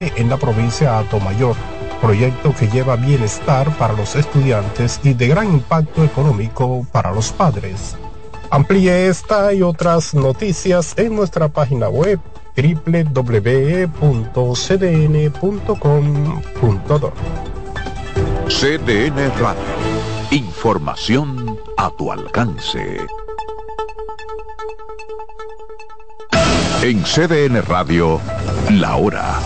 en la provincia de Mayor, proyecto que lleva bienestar para los estudiantes y de gran impacto económico para los padres. Amplíe esta y otras noticias en nuestra página web www.cdn.com.do. CDN Radio. Información a tu alcance. En CDN Radio, la hora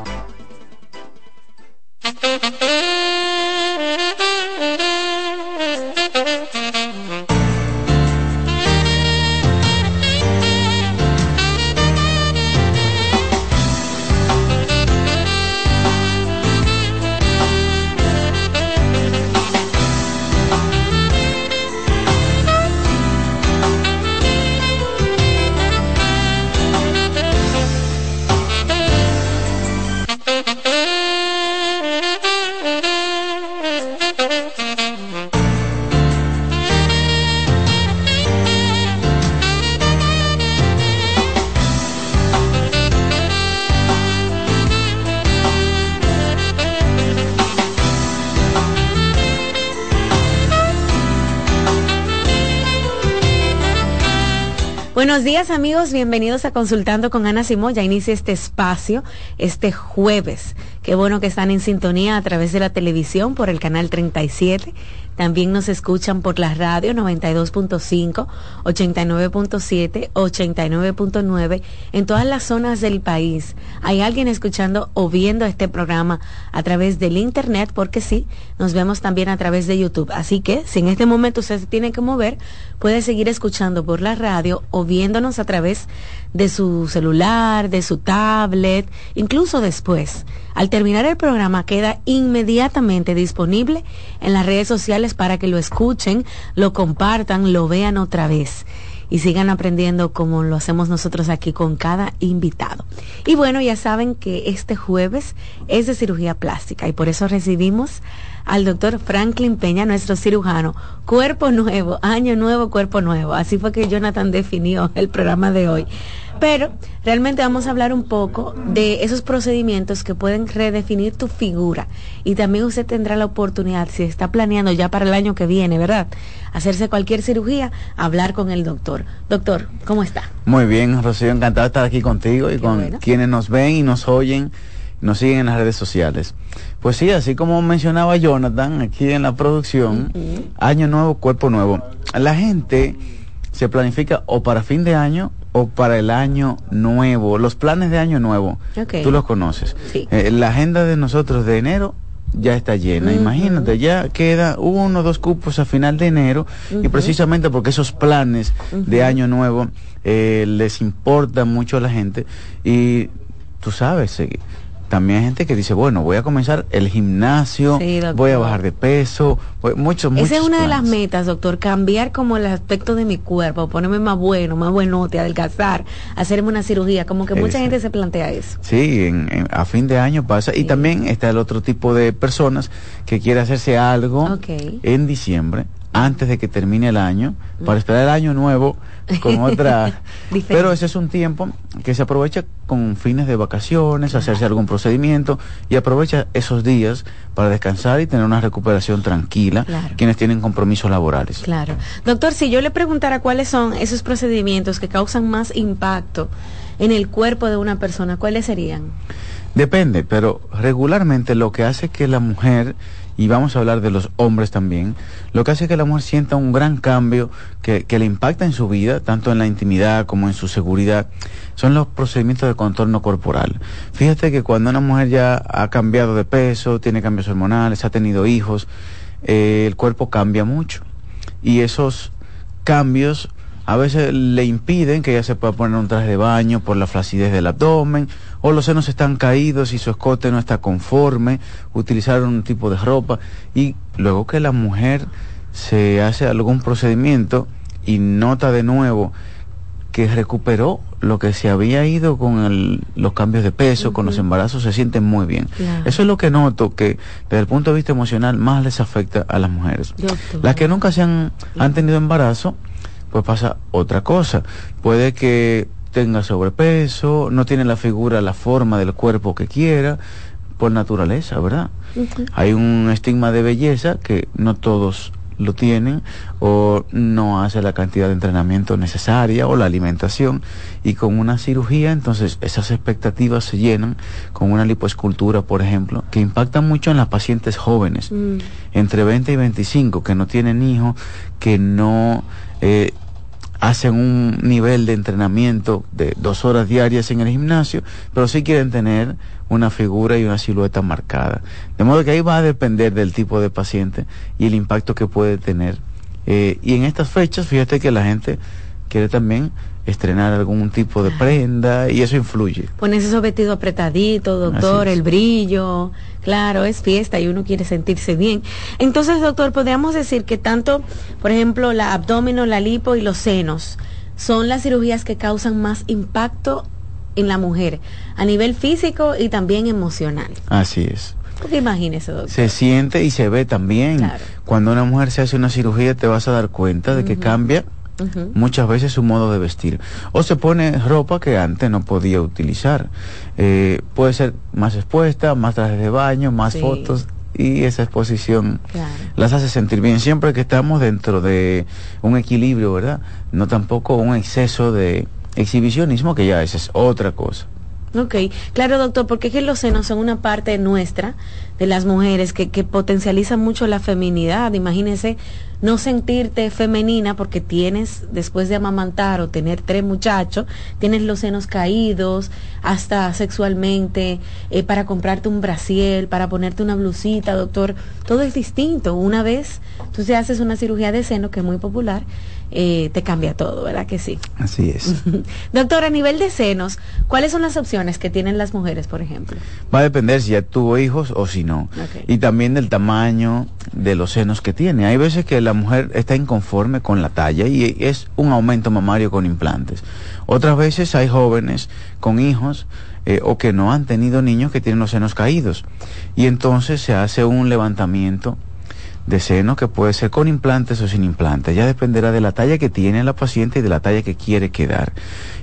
Buenos días amigos, bienvenidos a Consultando con Ana Simón. Ya inicia este espacio este jueves. Qué bueno que están en sintonía a través de la televisión por el canal 37. También nos escuchan por la radio 92.5, 89.7, 89.9 en todas las zonas del país. Hay alguien escuchando o viendo este programa a través del internet porque sí, nos vemos también a través de YouTube. Así que si en este momento usted se tiene que mover, puede seguir escuchando por la radio o viéndonos a través de su celular, de su tablet, incluso después. Al terminar el programa queda inmediatamente disponible en las redes sociales para que lo escuchen, lo compartan, lo vean otra vez. y sigan aprendiendo como lo hacemos nosotros aquí con cada invitado. Y bueno, ya saben que este jueves es de cirugía plástica y por eso recibimos al doctor Franklin Peña, nuestro cirujano. Cuerpo nuevo, año nuevo, cuerpo nuevo. Así fue que Jonathan definió el programa de hoy. Pero realmente vamos a hablar un poco de esos procedimientos que pueden redefinir tu figura. Y también usted tendrá la oportunidad, si está planeando ya para el año que viene, ¿verdad? Hacerse cualquier cirugía, hablar con el doctor. Doctor, ¿cómo está? Muy bien, Rocío, encantado de estar aquí contigo y con quienes nos ven y nos oyen, nos siguen en las redes sociales. Pues sí, así como mencionaba Jonathan aquí en la producción, año nuevo, cuerpo nuevo. La gente se planifica o para fin de año o para el año nuevo. Los planes de año nuevo, tú los conoces. Eh, la agenda de nosotros de enero ya está llena. Imagínate, ya queda uno o dos cupos a final de enero y precisamente porque esos planes de año nuevo eh, les importan mucho a la gente y tú sabes, eh, también hay gente que dice, bueno, voy a comenzar el gimnasio, voy a bajar de peso, muchos, Esa es una de las metas, doctor, cambiar como el aspecto de mi cuerpo, ponerme más bueno, más buenote, adelgazar, hacerme una cirugía, como que mucha gente se plantea eso. Sí, a fin de año pasa. Y también está el otro tipo de personas que quiere hacerse algo en diciembre, antes de que termine el año, para esperar el año nuevo con otra... Pero ese es un tiempo que se aprovecha con fines de vacaciones, hacerse algún procedimiento y aprovecha esos días para descansar y tener una recuperación tranquila quienes tienen compromisos laborales. Claro. Doctor, si yo le preguntara cuáles son esos procedimientos que causan más impacto en el cuerpo de una persona, ¿cuáles serían? Depende, pero regularmente lo que hace que la mujer y vamos a hablar de los hombres también, lo que hace que la mujer sienta un gran cambio que, le impacta en su vida, tanto en la intimidad como en su seguridad, son los procedimientos de contorno corporal. Fíjate que cuando una mujer ya ha cambiado de peso, tiene cambios hormonales, ha tenido hijos, eh, el cuerpo cambia mucho. Y esos cambios a veces le impiden que ella se pueda poner un traje de baño por la flacidez del abdomen, o los senos están caídos y su escote no está conforme, utilizar un tipo de ropa, y luego que la mujer se hace algún procedimiento y nota de nuevo que recuperó lo que se había ido con los cambios de peso, con los embarazos, se siente muy bien. Eso es lo que noto que desde el punto de vista emocional más les afecta a las mujeres. Las que nunca se han, han tenido embarazo, pues pasa otra cosa. Puede que tenga sobrepeso, no tiene la figura, la forma del cuerpo que quiera, por naturaleza, ¿verdad? Hay un estigma de belleza que no todos lo tienen o no hace la cantidad de entrenamiento necesaria o la alimentación y con una cirugía entonces esas expectativas se llenan con una lipoescultura por ejemplo que impacta mucho en las pacientes jóvenes mm. entre 20 y 25 que no tienen hijos que no eh, hacen un nivel de entrenamiento de dos horas diarias en el gimnasio, pero sí quieren tener una figura y una silueta marcada. De modo que ahí va a depender del tipo de paciente y el impacto que puede tener. Eh, y en estas fechas, fíjate que la gente quiere también estrenar algún tipo de prenda y eso influye. Pones esos vestidos apretaditos, doctor, el brillo, claro, es fiesta y uno quiere sentirse bien. Entonces, doctor, podríamos decir que tanto, por ejemplo, la abdomen, la lipo y los senos son las cirugías que causan más impacto en la mujer a nivel físico y también emocional. Así es. Porque imagínese, doctor. Se siente y se ve también. Cuando una mujer se hace una cirugía te vas a dar cuenta de que cambia muchas veces su modo de vestir. O se pone ropa que antes no podía utilizar. Eh, puede ser más expuesta, más trajes de baño, más fotos y esa exposición las hace sentir bien siempre que estamos dentro de un equilibrio, ¿verdad? No tampoco un exceso de exhibicionismo que ya esa es otra cosa. Ok, claro doctor, porque es que los senos son una parte nuestra, de las mujeres, que, que potencializa mucho la feminidad. Imagínese no sentirte femenina porque tienes, después de amamantar o tener tres muchachos, tienes los senos caídos, hasta sexualmente, eh, para comprarte un brasiel, para ponerte una blusita, doctor, todo es distinto. Una vez tú te haces una cirugía de seno, que es muy popular, eh, te cambia todo, ¿verdad que sí? Así es. Doctor, a nivel de senos, ¿cuáles son las opciones que tienen las mujeres, por ejemplo? Va a depender si ya tuvo hijos o si no. Y también del tamaño, de los senos que tiene. Hay veces que la mujer está inconforme con la talla y es un aumento mamario con implantes. Otras veces hay jóvenes con hijos eh, o que no han tenido niños que tienen los senos caídos. Y entonces se hace un levantamiento de seno que puede ser con implantes o sin implantes. Ya dependerá de la talla que tiene la paciente y de la talla que quiere quedar.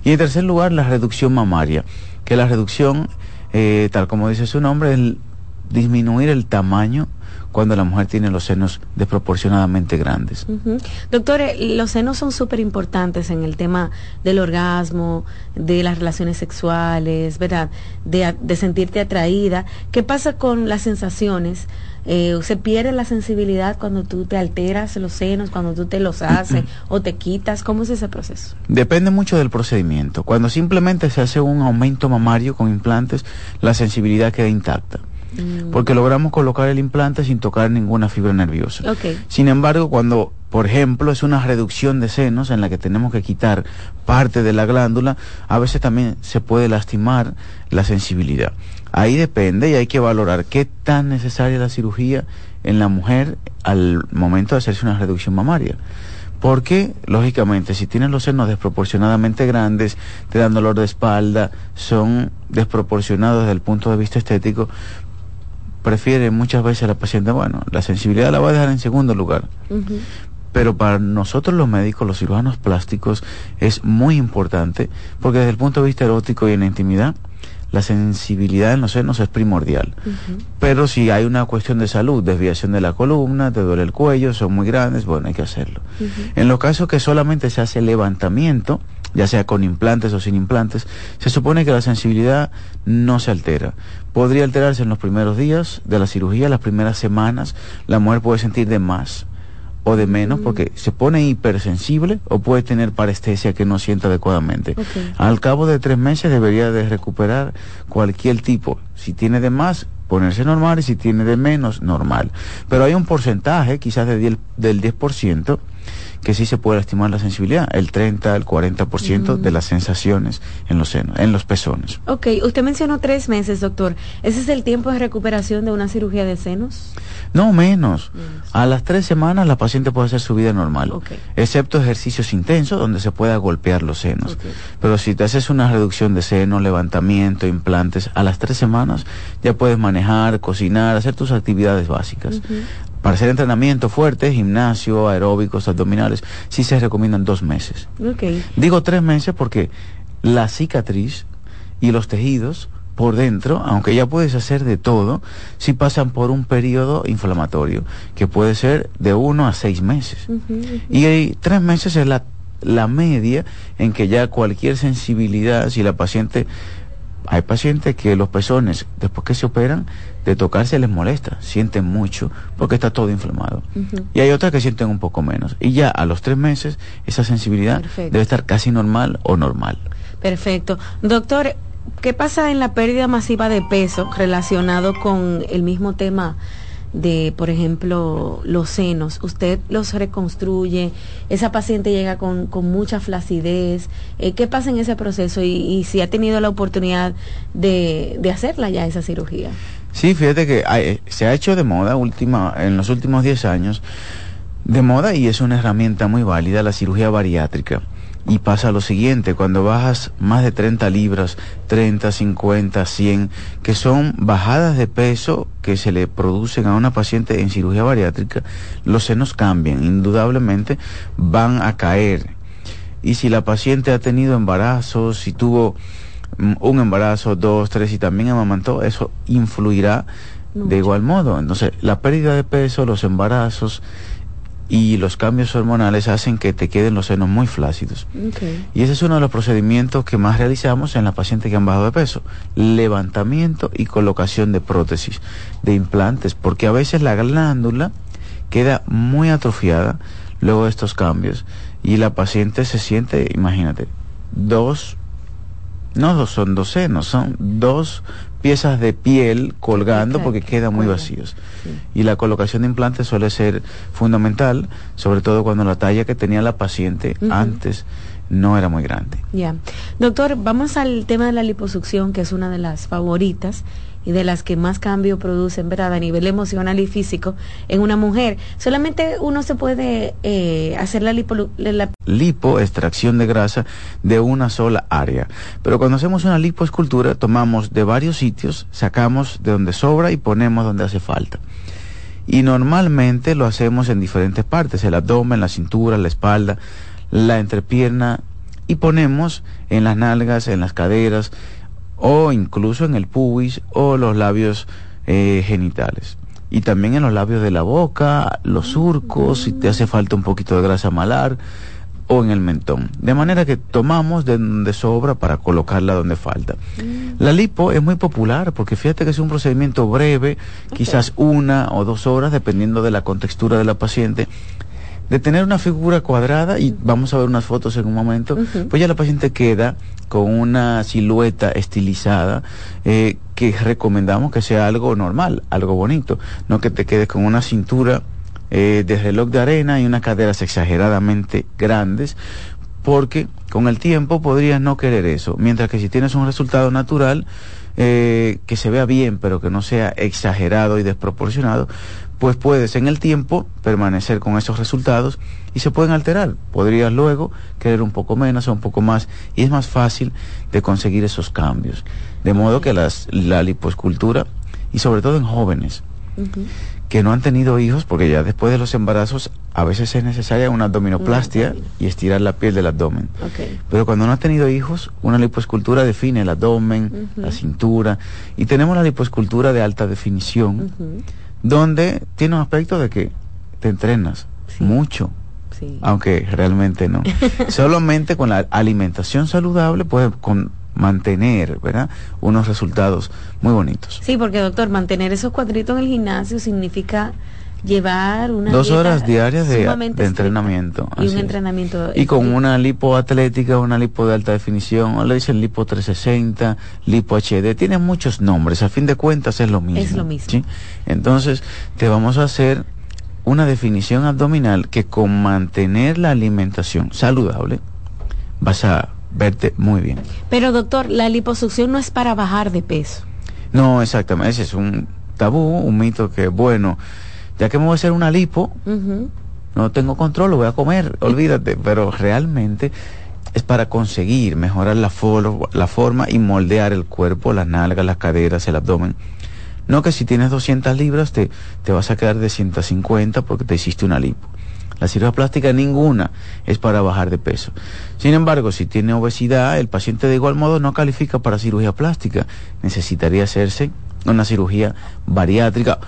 Y en tercer lugar, la reducción mamaria, que la reducción, eh, tal como dice su nombre, es disminuir el tamaño cuando la mujer tiene los senos desproporcionadamente grandes. Doctor, eh, los senos son súper importantes en el tema del orgasmo, de las relaciones sexuales, ¿verdad? De, de sentirte atraída. ¿Qué pasa con las sensaciones? Eh, se pierde la sensibilidad cuando tú te alteras los senos, cuando tú te los haces o te quitas. ¿Cómo es ese proceso? Depende mucho del procedimiento. Cuando simplemente se hace un aumento mamario con implantes, la sensibilidad queda intacta. Mm. Porque logramos colocar el implante sin tocar ninguna fibra nerviosa. Sin embargo, cuando, por ejemplo, es una reducción de senos en la que tenemos que quitar parte de la glándula, a veces también se puede lastimar la sensibilidad. Ahí depende y hay que valorar qué tan necesaria es la cirugía en la mujer al momento de hacerse una reducción mamaria. Porque, lógicamente, si tienen los senos desproporcionadamente grandes, te dan dolor de espalda, son desproporcionados desde el punto de vista estético, prefiere muchas veces la paciente, bueno, la sensibilidad la va a dejar en segundo lugar. Pero para nosotros los médicos, los cirujanos plásticos, es muy importante porque desde el punto de vista erótico y en la intimidad, la sensibilidad en los senos es primordial. Pero si hay una cuestión de salud, desviación de la columna, te duele el cuello, son muy grandes, bueno, hay que hacerlo. En los casos que solamente se hace levantamiento, ya sea con implantes o sin implantes, se supone que la sensibilidad no se altera. Podría alterarse en los primeros días de la cirugía, las primeras semanas, la mujer puede sentir de más o de menos porque se pone hipersensible o puede tener parestesia que no sienta adecuadamente. Al cabo de tres meses debería de recuperar cualquier tipo. Si tiene de más, ponerse normal y si tiene de menos, normal. Pero hay un porcentaje, quizás de del 10%, que sí se puede lastimar la sensibilidad, el 30, el 40% de las sensaciones en los senos, en los pezones. Ok, usted mencionó tres meses, doctor. ¿Ese es el tiempo de recuperación de una cirugía de senos? No, menos. A las tres semanas la paciente puede hacer su vida normal, excepto ejercicios intensos donde se pueda golpear los senos. Pero si te haces una reducción de seno, levantamiento, implantes, a las tres semanas ya puedes manejar, cocinar, hacer tus actividades básicas. Para hacer entrenamiento fuerte, gimnasio, aeróbicos, abdominales, sí se recomiendan dos meses. Digo tres meses porque la cicatriz y los tejidos por dentro, aunque ya puedes hacer de todo, sí pasan por un periodo inflamatorio, que puede ser de uno a seis meses. Y tres meses es la, la media en que ya cualquier sensibilidad, si la paciente hay pacientes que los pezones, después que se operan, de tocarse les molesta, sienten mucho porque está todo inflamado. Y hay otras que sienten un poco menos. Y ya a los tres meses esa sensibilidad debe estar casi normal o normal. Perfecto. Doctor, ¿qué pasa en la pérdida masiva de peso relacionado con el mismo tema? De, por ejemplo, los senos, usted los reconstruye, esa paciente llega con, con mucha flacidez, eh, ¿qué pasa en ese proceso y, si ha tenido la oportunidad de, de, hacerla ya esa cirugía? Sí, fíjate que eh, se ha hecho de moda última, en los últimos 10 años, de moda y es una herramienta muy válida la cirugía bariátrica y pasa lo siguiente, cuando bajas más de 30 libras, 30, 50, 100, que son bajadas de peso que se le producen a una paciente en cirugía bariátrica, los senos cambian, indudablemente van a caer. Y si la paciente ha tenido embarazos, si tuvo mm, un embarazo, dos, tres y también amamantó, eso influirá de igual modo. Entonces, la pérdida de peso, los embarazos, y los cambios hormonales hacen que te queden los senos muy flácidos. Y ese es uno de los procedimientos que más realizamos en la paciente que han bajado de peso. Levantamiento y colocación de prótesis, de implantes, porque a veces la glándula queda muy atrofiada luego de estos cambios y la paciente se siente, imagínate, dos, no dos, son dos senos, son dos piezas de piel colgando porque quedan muy vacíos. Y la colocación de implantes suele ser fundamental, sobre todo cuando la talla que tenía la paciente antes no era muy grande. Ya. Doctor, vamos al tema de la liposucción, que es una de las favoritas y de las que más cambio producen, ¿verdad? A nivel emocional y físico en una mujer. Solamente uno se puede eh, hacer la lipo, extracción de grasa de una sola área. Pero cuando hacemos una lipoescultura, tomamos de varios sitios, sacamos de donde sobra y ponemos donde hace falta. Y normalmente lo hacemos en diferentes partes, el abdomen, la cintura, la espalda, la entrepierna y ponemos en las nalgas, en las caderas, o incluso en el pubis o los labios eh, genitales. Y también en los labios de la boca, los surcos, si te hace falta un poquito de grasa malar o en el mentón. De manera que tomamos de donde sobra para colocarla donde falta. Mm. La lipo es muy popular porque fíjate que es un procedimiento breve, quizás una o dos horas, dependiendo de la contextura de la paciente de tener una figura cuadrada, y vamos a ver unas fotos en un momento, pues ya la paciente queda con una silueta estilizada eh, que recomendamos que sea algo normal, algo bonito, no que te quedes con una cintura eh, de reloj de arena y unas caderas exageradamente grandes, porque con el tiempo podrías no querer eso, mientras que si tienes un resultado natural, eh, que se vea bien, pero que no sea exagerado y desproporcionado, pues puedes en el tiempo permanecer con esos resultados y se pueden alterar. Podrías luego querer un poco menos o un poco más y es más fácil de conseguir esos cambios. De modo que las, la lipoescultura, y sobre todo en jóvenes, que no han tenido hijos, porque ya después de los embarazos a veces es necesaria una abdominoplastia y estirar la piel del abdomen. Pero cuando no ha tenido hijos, una lipoescultura define el abdomen, la cintura, y tenemos la lipoescultura de alta definición donde tiene un aspecto de que te entrenas mucho, aunque realmente no. Solamente con la alimentación saludable puedes con mantener, ¿verdad? Unos resultados muy bonitos. Sí, porque doctor, mantener esos cuadritos en el gimnasio significa llevar una dos horas diarias de, entrenamiento y un entrenamiento y con una lipo atlética una lipo de alta definición o le dicen lipo 360 lipo HD tiene muchos nombres a fin de cuentas es lo mismo es lo mismo. entonces te vamos a hacer una definición abdominal que con mantener la alimentación saludable vas a verte muy bien. Pero doctor la liposucción no es para bajar de peso. No exactamente ese es un tabú un mito que bueno ya que me voy a hacer una lipo, no tengo control, lo voy a comer, olvídate, pero realmente es para conseguir mejorar la, la forma y moldear el cuerpo, las nalgas, las caderas, el abdomen. No que si tienes 200 libras te, te vas a quedar de 150 porque te hiciste una lipo. La cirugía plástica ninguna es para bajar de peso. Sin embargo, si tiene obesidad, el paciente de igual modo no califica para cirugía plástica. Necesitaría hacerse una cirugía bariátrica,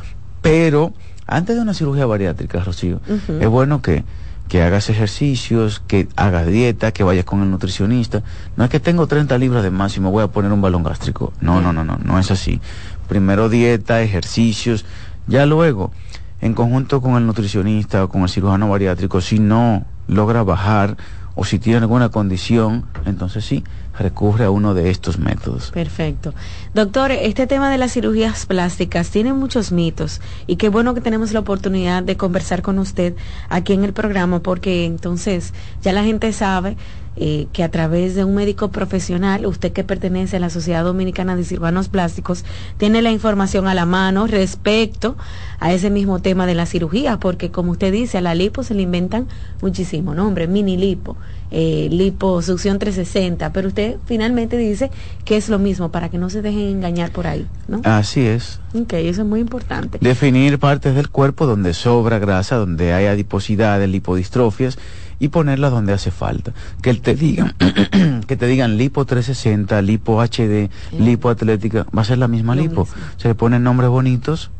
pero antes de una cirugía bariátrica, Rocío, es bueno que, que hagas ejercicios, que hagas dieta, que vayas con el nutricionista. No es que tengo 30 libras de más y me voy a poner un balón gástrico. No, no, no, no, no es así. Primero dieta, ejercicios, ya luego, en conjunto con el nutricionista o con el cirujano bariátrico, si no logra bajar o si tiene alguna condición, entonces sí, recurre a uno de estos métodos. Perfecto. Doctor, este tema de las cirugías plásticas tiene muchos mitos y qué bueno que tenemos la oportunidad de conversar con usted aquí en el programa porque entonces ya la gente sabe eh, que a través de un médico profesional, usted que pertenece a la Sociedad Dominicana de Cirujanos Plásticos, tiene la información a la mano respecto a ese mismo tema de la cirugía, porque como usted dice, a la lipo se le inventan muchísimo nombre, mini lipo, eh, liposucción 360, pero usted finalmente dice que es lo mismo para que no se dejen engañar por ahí, ¿no? Así es. Ok, eso es muy importante. Definir partes del cuerpo donde sobra grasa, donde hay adiposidades, lipodistrofias y ponerlas donde hace falta. Que te digan, que te digan lipo 360, lipo HD, lipo atlética, va a ser la misma lipo. Se le ponen nombres bonitos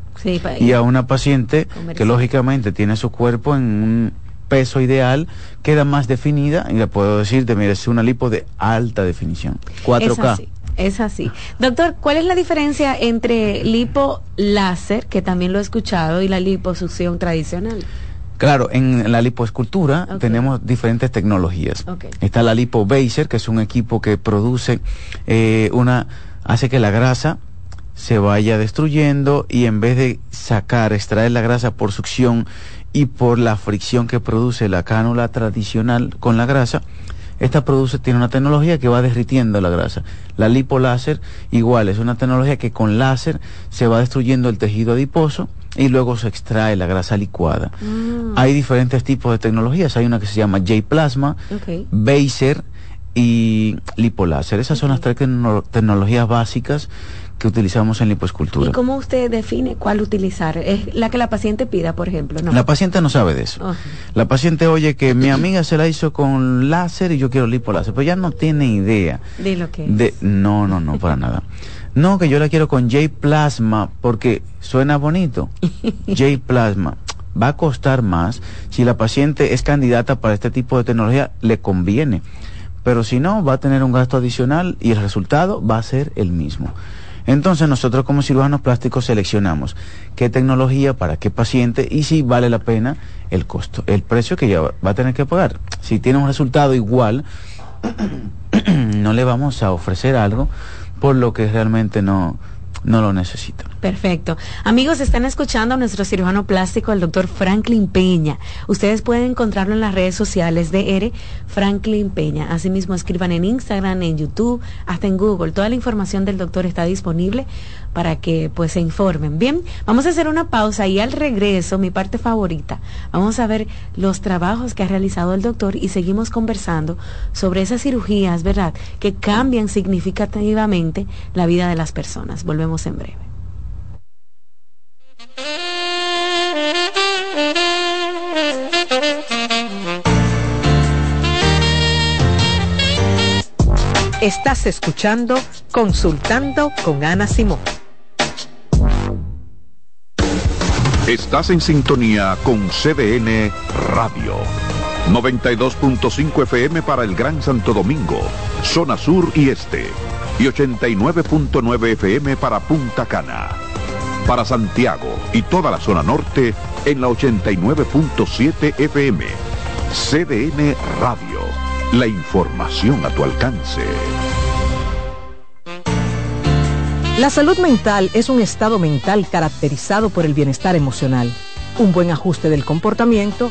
y a una paciente que lógicamente tiene su cuerpo en un peso ideal queda más definida y le puedo decir, mira, es una lipo de alta definición, 4K. Es así. Doctor, ¿cuál es la diferencia entre lipo láser, que también lo he escuchado, y la liposucción tradicional? Claro, en la lipoescultura tenemos diferentes tecnologías. Está la lipo baser, que es un equipo que produce eh, una, hace que la grasa se vaya destruyendo y en vez de sacar, extraer la grasa por succión y por la fricción que produce la cánula tradicional con la grasa, esta produce, tiene una tecnología que va derritiendo la grasa. La lipoláser igual, es una tecnología que con láser se va destruyendo el tejido adiposo y luego se extrae la grasa licuada. Mm. Hay diferentes tipos de tecnologías, hay una que se llama J-Plasma, okay. Baser y lipoláser. Esas son las tres tecnologías básicas que utilizamos en lipoescultura. ¿Y cómo usted define cuál utilizar? ¿Es la que la paciente pida, por ejemplo? La paciente no sabe de eso. La paciente oye que mi amiga se la hizo con láser y yo quiero lipoláser, pero ya no tiene idea. De lo que de, No, no, no, para nada. No, que yo la quiero con J-Plasma porque suena bonito. J-Plasma. Va a costar más. Si la paciente es candidata para este tipo de tecnología, le conviene. Pero si no, va a tener un gasto adicional y el resultado va a ser el mismo. Entonces nosotros como cirujanos plásticos seleccionamos qué tecnología para qué paciente y si vale la pena el costo, el precio que ya va a tener que pagar. Si tiene un resultado igual, no le vamos a ofrecer algo por lo que realmente no, no lo necesitan. Perfecto. Amigos, están escuchando a nuestro cirujano plástico, el doctor Franklin Peña. Ustedes pueden encontrarlo en las redes sociales de ERE, Franklin Peña. Asimismo, escriban en Instagram, en YouTube, hasta en Google. Toda la información del doctor está disponible para que pues se informen. Bien, vamos a hacer una pausa y al regreso, mi parte favorita, vamos a ver los trabajos que ha realizado el doctor y seguimos conversando sobre esas cirugías, ¿verdad?, que cambian significativamente la vida de las personas. Volvemos en breve. Estás escuchando Consultando con Ana Simón. Estás en sintonía con CDN Radio. 92.5 FM para el Gran Santo Domingo, zona sur y este. Y 89.9 FM para Punta Cana. Para Santiago y toda la zona norte en la 89.7 FM. CDN Radio la información a tu alcance. La salud mental es un estado mental caracterizado por el bienestar emocional, un buen ajuste del comportamiento,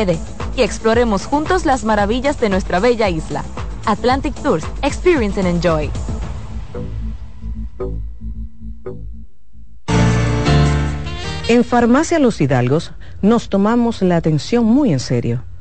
Y exploremos juntos las maravillas de nuestra bella isla. Atlantic Tours, experience and enjoy. En Farmacia Los Hidalgos nos tomamos la atención muy en serio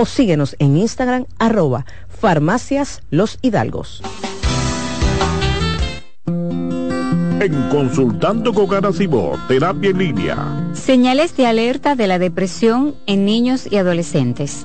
o síguenos en Instagram arroba farmacias los hidalgos. En Consultando con Garacimo, Terapia en Línea. Señales de alerta de la depresión en niños y adolescentes.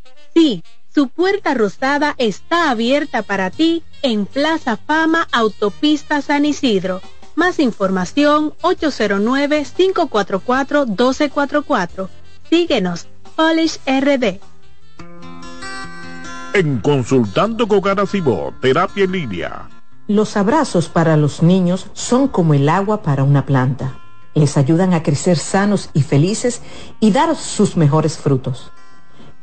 Sí, su puerta rosada está abierta para ti en Plaza Fama Autopista San Isidro. Más información 809-544-1244. Síguenos, Polish RD. En Consultando con Garacimo, Terapia en Línea. Los abrazos para los niños son como el agua para una planta. Les ayudan a crecer sanos y felices y dar sus mejores frutos.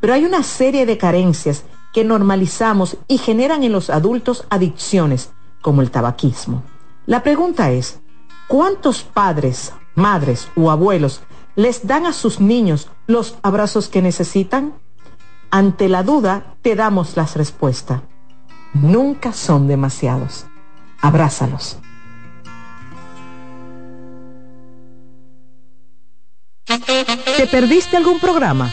pero hay una serie de carencias que normalizamos y generan en los adultos adicciones, como el tabaquismo. La pregunta es, ¿cuántos padres, madres o abuelos les dan a sus niños los abrazos que necesitan? Ante la duda, te damos las respuestas. Nunca son demasiados. Abrázalos. ¿Te perdiste algún programa?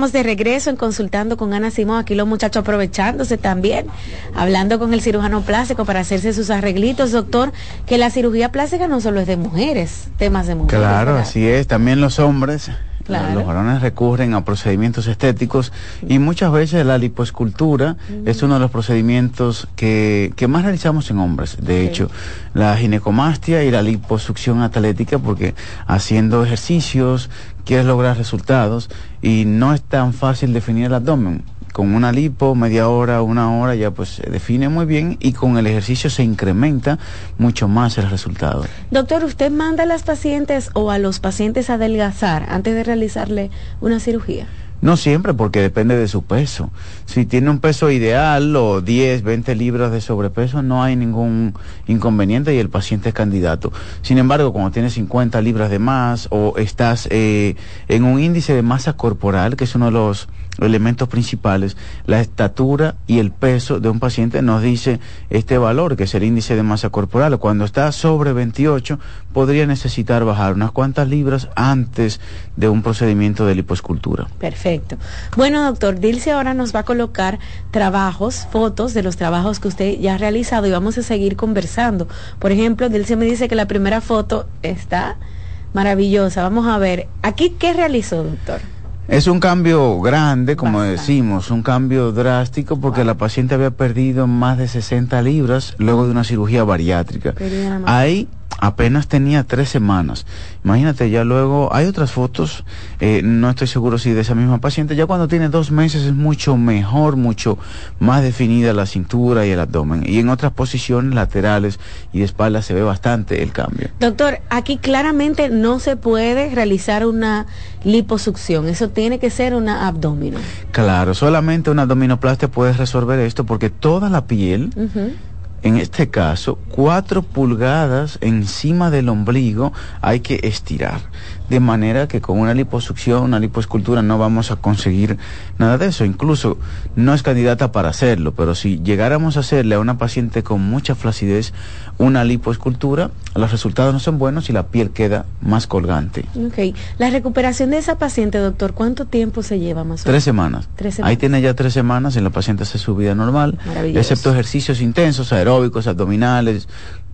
estamos de regreso en consultando con Ana Simón. Aquí los muchachos aprovechándose también, hablando con el cirujano plástico para hacerse sus arreglitos, doctor, que la cirugía plástica no solo es de mujeres, temas de mujeres. Claro, así es. También los hombres los varones recurren a procedimientos estéticos y muchas veces la lipoescultura es uno de los procedimientos que, que más realizamos en hombres. De hecho, la ginecomastia y la liposucción atlética, porque haciendo ejercicios quieres lograr resultados y no es tan fácil definir el abdomen con una lipo, media hora, una hora, ya pues se define muy bien y con el ejercicio se incrementa mucho más el resultado. Doctor, ¿usted manda a las pacientes o a los pacientes a adelgazar antes de realizarle una cirugía? No siempre, porque depende de su peso. Si tiene un peso ideal o 10, 20 libras de sobrepeso, no hay ningún inconveniente y el paciente es candidato. Sin embargo, cuando tienes 50 libras de más o estás eh, en un índice de masa corporal, que es uno de los elementos principales, la estatura y el peso de un paciente nos dice este valor, que es el índice de masa corporal. Cuando está sobre 28, podría necesitar bajar unas cuantas libras antes de un procedimiento de liposcultura. Perfecto. Bueno, doctor, Dilce ahora nos va a colocar trabajos, fotos de los trabajos que usted ya ha realizado y vamos a seguir conversando. Por ejemplo, Dilce me dice que la primera foto está maravillosa. Vamos a ver, aquí, ¿qué realizó, doctor? Es un cambio grande, como decimos, un cambio drástico porque la paciente había perdido más de 60 libras luego de una cirugía bariátrica. Ahí apenas tenía tres semanas. Imagínate, ya luego hay otras fotos, eh, no estoy seguro si de esa misma paciente, ya cuando tiene dos meses es mucho mejor, mucho más definida la cintura y el abdomen. Y en otras posiciones laterales y de espalda se ve bastante el cambio. Doctor, aquí claramente no se puede realizar una liposucción, eso tiene que ser una abdomino. Claro, solamente una abdominoplastia puede resolver esto porque toda la piel en este caso, cuatro pulgadas encima del ombligo hay que estirar de manera que con una liposucción, una lipoescultura no vamos a conseguir nada de eso. Incluso no es candidata para hacerlo, pero si llegáramos a hacerle a una paciente con mucha flacidez una lipoescultura, los resultados no son buenos y la piel queda más colgante. Ok. La recuperación de esa paciente, doctor, ¿cuánto tiempo se lleva más o menos? Tres semanas. Tres semanas. Ahí tiene ya tres semanas en la paciente hace su vida normal, excepto ejercicios intensos, aeróbicos, abdominales,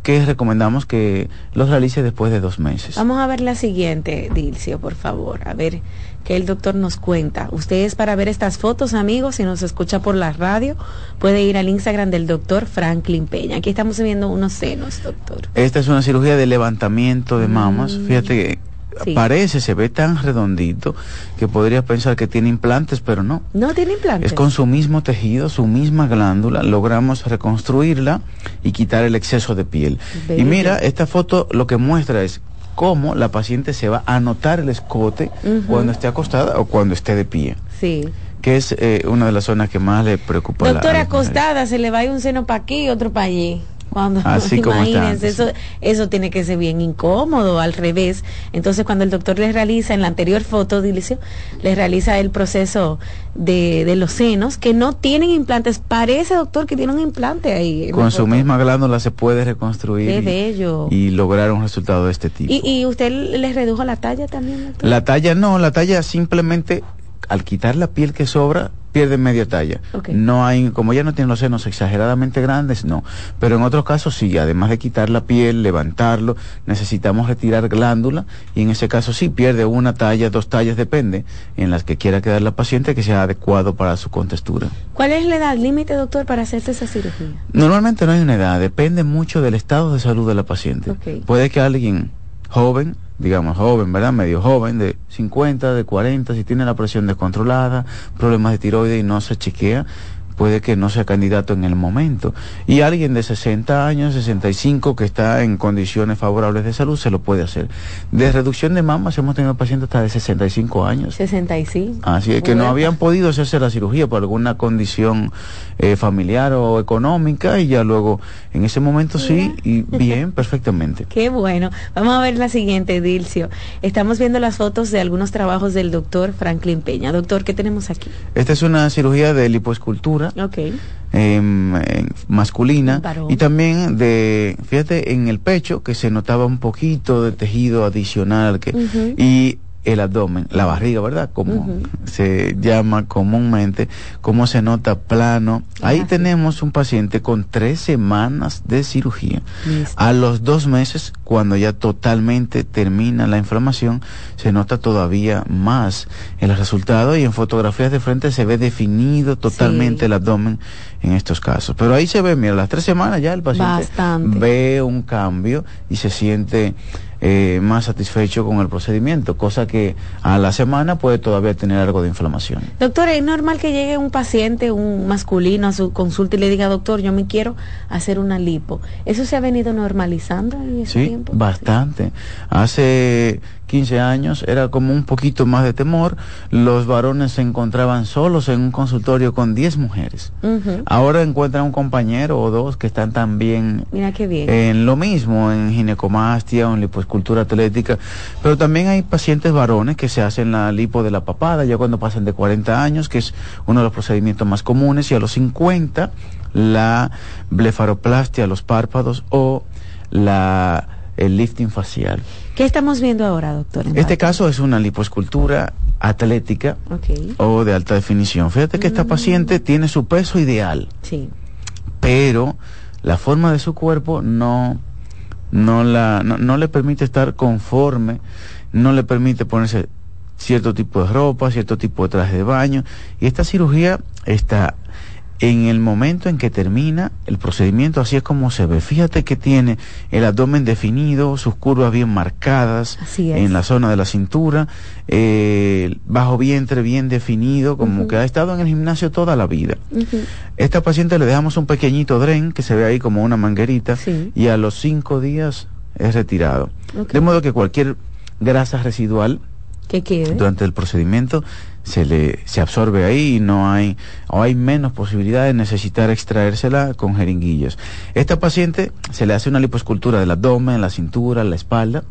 que recomendamos que los realice después de dos meses. Vamos a ver la siguiente, Dilcio, por favor. A ver qué el doctor nos cuenta. Ustedes para ver estas fotos, amigos, si nos escucha por la radio, puede ir al Instagram del doctor Franklin Peña. Aquí estamos viendo unos senos, doctor. Esta es una cirugía de levantamiento de mamas. Mm. Fíjate parece, se ve tan redondito que podrías pensar que tiene implantes, pero no. No tiene implantes. Es con su mismo tejido, su misma glándula, logramos reconstruirla y quitar el exceso de piel. Y mira, esta foto lo que muestra es cómo la paciente se va a notar el escote cuando esté acostada o cuando esté de pie. Sí que es eh, una de las zonas que más le preocupa. Doctora, acostada, se le va un seno para aquí y otro para allí. Cuando, Así como eso, eso tiene que ser bien incómodo, al revés. Entonces, cuando el doctor le realiza, en la anterior foto, Dilicio, le realiza el proceso de, de los senos, que no tienen implantes. Parece, doctor, que tiene un implante ahí. Con su misma glándula se puede reconstruir. y, y, lograr un resultado de este tipo. ¿Y, ¿Y usted le redujo la talla también, doctor? La talla no, la talla simplemente, al quitar la piel que sobra, pierde media talla. No hay, como ya no tiene los senos exageradamente grandes, no. Pero en otros casos sí, además de quitar la piel, levantarlo, necesitamos retirar glándula y en ese caso sí pierde una talla, dos tallas, depende, en las que quiera quedar la paciente que sea adecuado para su contextura. ¿Cuál es la edad límite, doctor, para hacerse esa cirugía? Normalmente no hay una edad, depende mucho del estado de salud de la paciente. Puede que alguien joven digamos, joven, ¿verdad? Medio joven, de 50, de 40, si tiene la presión descontrolada, problemas de tiroides y no se chequea, puede que no sea candidato en el momento. Y alguien de 60 años, 65, que está en condiciones favorables de salud, se lo puede hacer. De reducción de mamas hemos tenido pacientes hasta de 65 años. 65. Así es que no habían podido hacerse la cirugía por alguna condición eh, familiar o económica y ya luego en ese momento sí y bien, perfectamente. Qué bueno. Vamos a ver la siguiente, Dilcio. Estamos viendo las fotos de algunos trabajos del doctor Franklin Peña. Doctor, ¿qué tenemos aquí? Esta es una cirugía de lipoescultura Em, masculina y también de, fíjate, en el pecho que se notaba un poquito de tejido adicional que, y el abdomen, la barriga, ¿verdad? Como se llama comúnmente, como se nota plano. Ahí tenemos un paciente con tres semanas de cirugía. A los dos meses, cuando ya totalmente termina la inflamación, se nota todavía más el resultado y en fotografías de frente se ve definido totalmente el abdomen en estos casos. Pero ahí se ve, mira, las tres semanas ya el paciente ve un cambio y se siente eh, más satisfecho con el procedimiento, cosa que a la semana puede todavía tener algo de inflamación. Doctor, ¿es normal que llegue un paciente, un masculino a su consulta y le diga, doctor, yo me quiero hacer una lipo? ¿Eso se ha venido normalizando en ese sí, Bastante. Hace 15 años era como un poquito más de temor. Los varones se encontraban solos en un consultorio con 10 mujeres. Ahora encuentran un compañero o dos que están también Mira qué bien. en lo mismo, en ginecomastia o en lipoescultura atlética. Pero también hay pacientes varones que se hacen la lipo de la papada ya cuando pasan de 40 años, que es uno de los procedimientos más comunes, y a los 50 la blefaroplastia, los párpados o la el lifting facial. ¿Qué estamos viendo ahora, doctor? Este caso es una lipoescultura atlética o de alta definición. Fíjate que esta mm. paciente tiene su peso ideal. Sí. Pero la forma de su cuerpo no, no, la, no, le permite estar conforme, no le permite ponerse cierto tipo de ropa, cierto tipo de traje de baño. Y esta cirugía está en el momento en que termina el procedimiento, así es como se ve. Fíjate que tiene el abdomen definido, sus curvas bien marcadas en la zona de la cintura, eh, bajo vientre bien definido, como que ha estado en el gimnasio toda la vida. Esta paciente le dejamos un pequeñito dren que se ve ahí como una manguerita y a los cinco días es retirado. De modo que cualquier grasa residual que quede durante el procedimiento se le se absorbe ahí y no hay o hay menos posibilidad de necesitar extraérsela con jeringuillas. Esta paciente se le hace una liposcultura del abdomen, la cintura, la espalda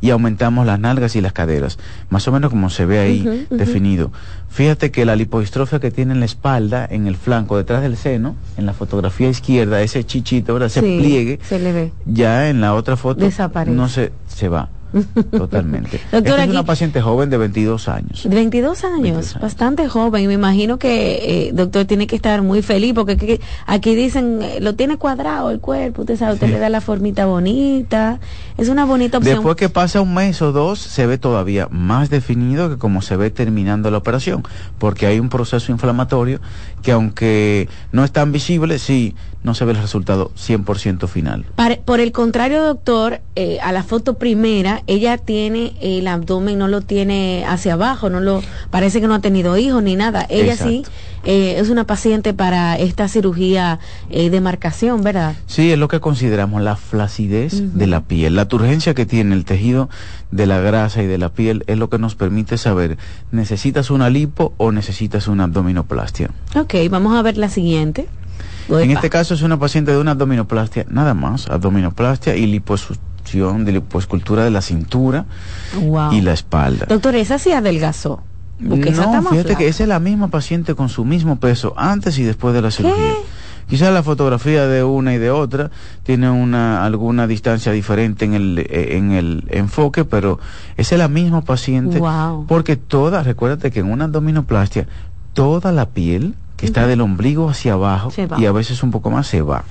y aumentamos las nalgas y las caderas, más o menos como se ve ahí definido. Fíjate que la lipoistrofia que tiene en la espalda, en el flanco, detrás del seno, en la fotografía izquierda, ese chichito, ¿verdad? Se pliegue. Se le ve. Ya en la otra foto Desaparece. no se, se va. Totalmente. Esta es una paciente joven de 22 años. 22 años, bastante joven. Me imagino que, eh, doctor, tiene que estar muy feliz porque aquí, dicen, eh, lo tiene cuadrado el cuerpo, usted sabe, usted le da la formita bonita. Es una bonita opción. Después que pasa un mes o dos, se ve todavía más definido que como se ve terminando la operación, porque hay un proceso inflamatorio que aunque no es tan visible, sí, no se ve el resultado 100% final. por el contrario, doctor, eh, a la foto primera, ella tiene el abdomen, no lo tiene hacia abajo, no lo parece que no ha tenido hijos ni nada. Ella sí eh, es una paciente para esta cirugía eh, de marcación, ¿verdad? Sí, es lo que consideramos la flacidez de la piel. La turgencia que tiene el tejido de la grasa y de la piel es lo que nos permite saber, ¿necesitas una lipo o necesitas una abdominoplastia? Ok, vamos a ver la siguiente. En este caso es una paciente de una abdominoplastia, nada más, abdominoplastia y liposucción de lipoescultura de la cintura y la espalda. Doctor, ¿esa sí adelgazó? no, fíjate que esa es la misma paciente con su mismo peso antes y después de la cirugía. Quizás la fotografía de una y de otra tiene una alguna distancia diferente en el eh, en el enfoque, pero esa es la misma paciente porque toda, recuérdate que en una abdominoplastia toda la piel que está del ombligo hacia abajo y a veces un poco más se va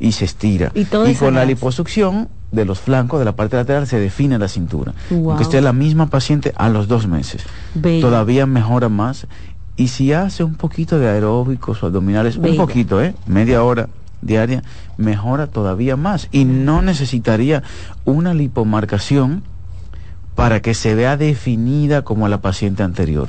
y se estira. Y, con la liposucción de los flancos, de la parte lateral, se define la cintura. Aunque esté la misma paciente a los dos meses. Todavía mejora más. Y si hace un poquito de aeróbicos o abdominales, un poquito, ¿eh? Media hora diaria, mejora todavía más. Y no necesitaría una lipomarcación para que se vea definida como la paciente anterior.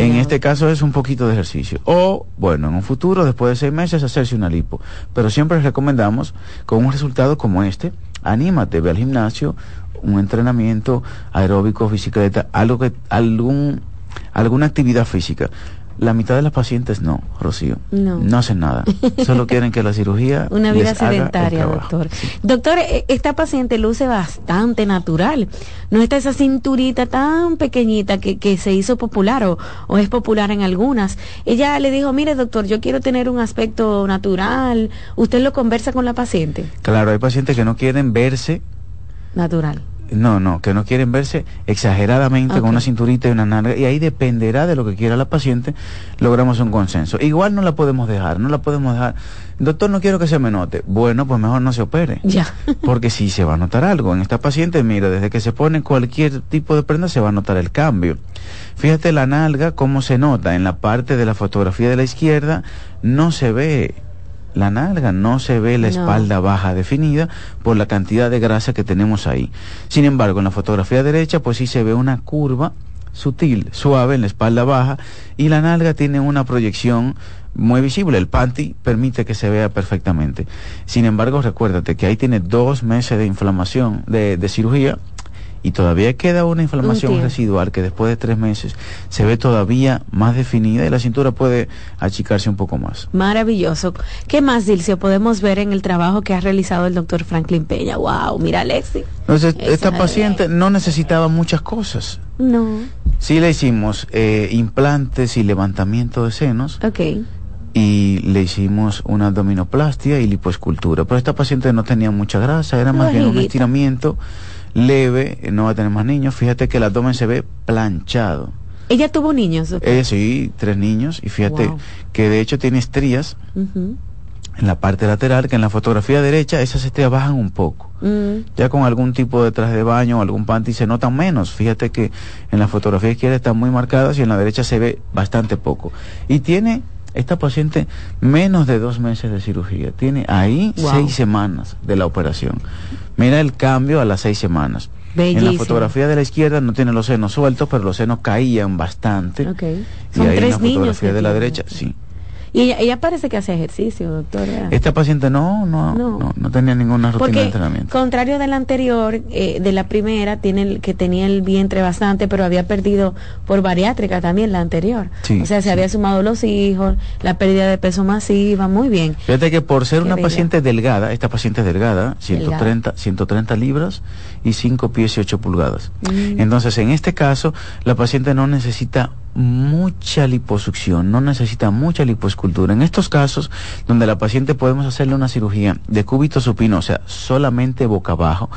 En este caso es un poquito de ejercicio. O, bueno, en un futuro, después de seis meses, hacerse una lipo. Pero siempre recomendamos, con un resultado como este, anímate, ve al gimnasio, un entrenamiento aeróbico, bicicleta, algo que, algún, alguna actividad física. La mitad de las pacientes no, Rocío. No. No hacen nada. Solo quieren que la cirugía. Una vida sedentaria, doctor. Doctor, e, esta paciente luce bastante natural. No está esa cinturita tan pequeñita que, que se hizo popular o, o, es popular en algunas. Ella le dijo, mire, doctor, yo quiero tener un aspecto natural. ¿Usted lo conversa con la paciente? Claro, hay pacientes que no quieren verse. Natural no, no, que no quieren verse exageradamente con una cinturita y una nalga, y ahí dependerá de lo que quiera la paciente, logramos un consenso. Igual no la podemos dejar, no la podemos dejar. Doctor, no quiero que se me note. Bueno, pues mejor no se opere. Ya. Porque si se va a notar algo. En esta paciente, mira, desde que se pone cualquier tipo de prenda se va a notar el cambio. Fíjate la nalga, cómo se nota. En la parte de la fotografía de la izquierda no se ve la nalga, no se ve la espalda baja definida por la cantidad de grasa que tenemos ahí. Sin embargo, en la fotografía derecha, pues sí se ve una curva sutil, suave en la espalda baja y la nalga tiene una proyección muy visible. El panty permite que se vea perfectamente. Sin embargo, recuérdate que ahí tiene dos meses de inflamación, de, de cirugía y todavía queda una inflamación residual que después de tres meses se ve todavía más definida y la cintura puede achicarse un poco más. Maravilloso. ¿Qué más, Dilcio, podemos ver en el trabajo que ha realizado el doctor Franklin Peña? ¡Wow! Mira, Alexi. Entonces, esta paciente no necesitaba muchas cosas. No. Sí le hicimos eh, implantes y levantamiento de senos. Ok y le hicimos una abdominoplastia y lipoescultura. Pero esta paciente no tenía mucha grasa, era más bien un estiramiento leve, eh, no va a tener más niños. Fíjate que el abdomen se ve planchado. ¿Ella tuvo niños? Ella sí, tres niños. Y fíjate que de hecho tiene estrías en la parte lateral, que en la fotografía derecha esas estrías bajan un poco. Mm. Ya con algún tipo de traje de baño o algún panty se notan menos. Fíjate que en la fotografía izquierda están muy marcadas y en la derecha se ve bastante poco. Y tiene esta paciente menos de dos meses de cirugía. Tiene ahí seis semanas de la operación. Mira el cambio a las seis semanas. En la fotografía de la izquierda no tiene los senos sueltos, pero los senos caían bastante. Y ahí en la fotografía de la derecha, sí. Y ella, parece que hace ejercicio, doctora. Esta paciente no, no, no, no, tenía ninguna rutina de entrenamiento. Contrario de la anterior, eh, de la primera, tiene el, que tenía el vientre bastante, pero había perdido por bariátrica también la anterior. o sea, se había sumado los hijos, la pérdida de peso masiva, muy bien. Fíjate que por ser una paciente delgada, esta paciente es delgada, 130, 130 libras y 5 pies y 8 pulgadas. Mm. Entonces, en este caso, la paciente no necesita mucha liposucción, no necesita mucha liposcultura. En estos casos, donde la paciente podemos hacerle una cirugía de cúbito supino, o sea, solamente boca abajo,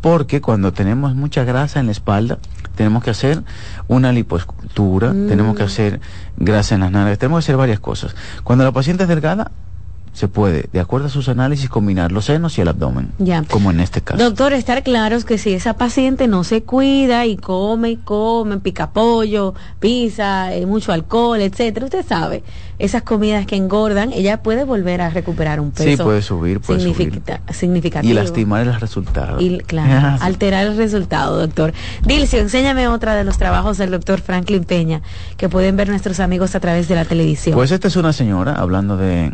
porque cuando tenemos mucha grasa en la espalda, tenemos que hacer una liposcultura, tenemos que mm. hacer grasa en las nalgas, tenemos que hacer varias cosas. Cuando la paciente es delgada, se puede, de acuerdo a sus análisis, combinar los senos y el abdomen, ya. como en este caso. Doctor, estar claro es que si esa paciente no se cuida y come y come, pica pollo, pizza, eh, mucho alcohol, etcétera, usted sabe, esas comidas que engordan, ella puede volver a recuperar un peso. Sí, puede subir, puede subir. significativo. Y lastimar el resultado. Y, claro, alterar el resultado, doctor. Dilcio, enséñame otra de los trabajos del doctor Franklin Peña que pueden ver nuestros amigos a través de la televisión. Pues esta es una señora hablando de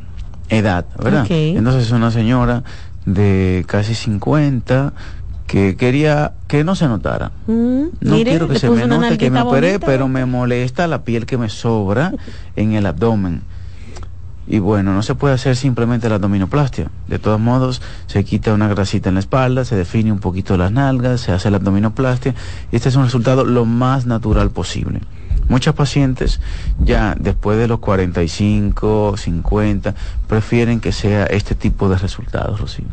edad, ¿verdad? Entonces es una señora de casi 50 que quería que no se notara. Mm, no quiero que se me note que me operé, pero me molesta la piel que me sobra en el abdomen. Y bueno, no se puede hacer simplemente la abdominoplastia. De todos modos, se quita una grasita en la espalda, se define un poquito las nalgas, se hace la abdominoplastia. Y este es un resultado lo más natural posible. Muchas pacientes ya después de los 45, 50, prefieren que sea este tipo de resultados, Rocío.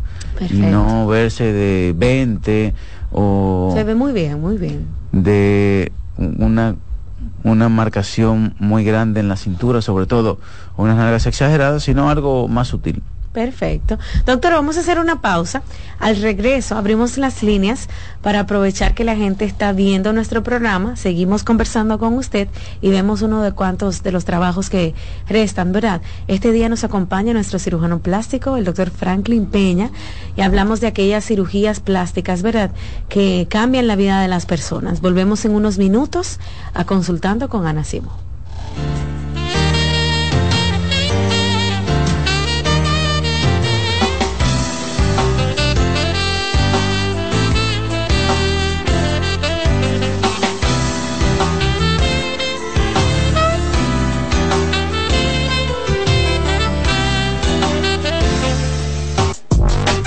Y no verse de 20 o... Se ve muy bien, muy bien. De una una marcación muy grande en la cintura, sobre todo unas nalgas exageradas, sino algo más sutil. Perfecto. Doctor, vamos a hacer una pausa. Al regreso abrimos las líneas para aprovechar que la gente está viendo nuestro programa. Seguimos conversando con usted y vemos uno de cuantos de los trabajos que restan, ¿verdad? Este día nos acompaña nuestro cirujano plástico, el doctor Franklin Peña, y hablamos de aquellas cirugías plásticas, ¿verdad? Que cambian la vida de las personas. Volvemos en unos minutos a consultando con Ana Simo.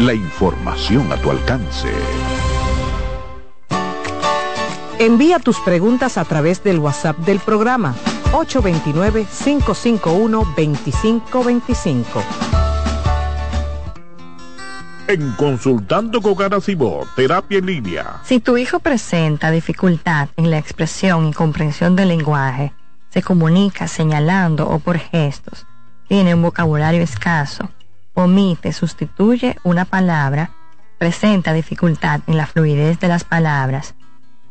la información a tu alcance. Envía tus preguntas a través del WhatsApp del programa 829-551-2525. En Consultando con Garacimo, Terapia en Línea. Si tu hijo presenta dificultad en la expresión y comprensión del lenguaje, se comunica señalando o por gestos, tiene un vocabulario escaso, omite, sustituye una palabra, presenta dificultad en la fluidez de las palabras,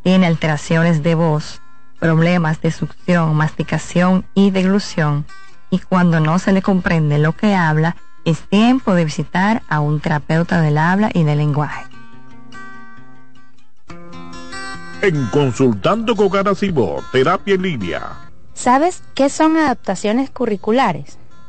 tiene alteraciones de voz, problemas de succión, masticación y deglución, y cuando no se le comprende lo que habla, es tiempo de visitar a un terapeuta del habla y del lenguaje. En Consultando con Garacimo, Terapia en Línea. ¿Sabes qué son adaptaciones curriculares?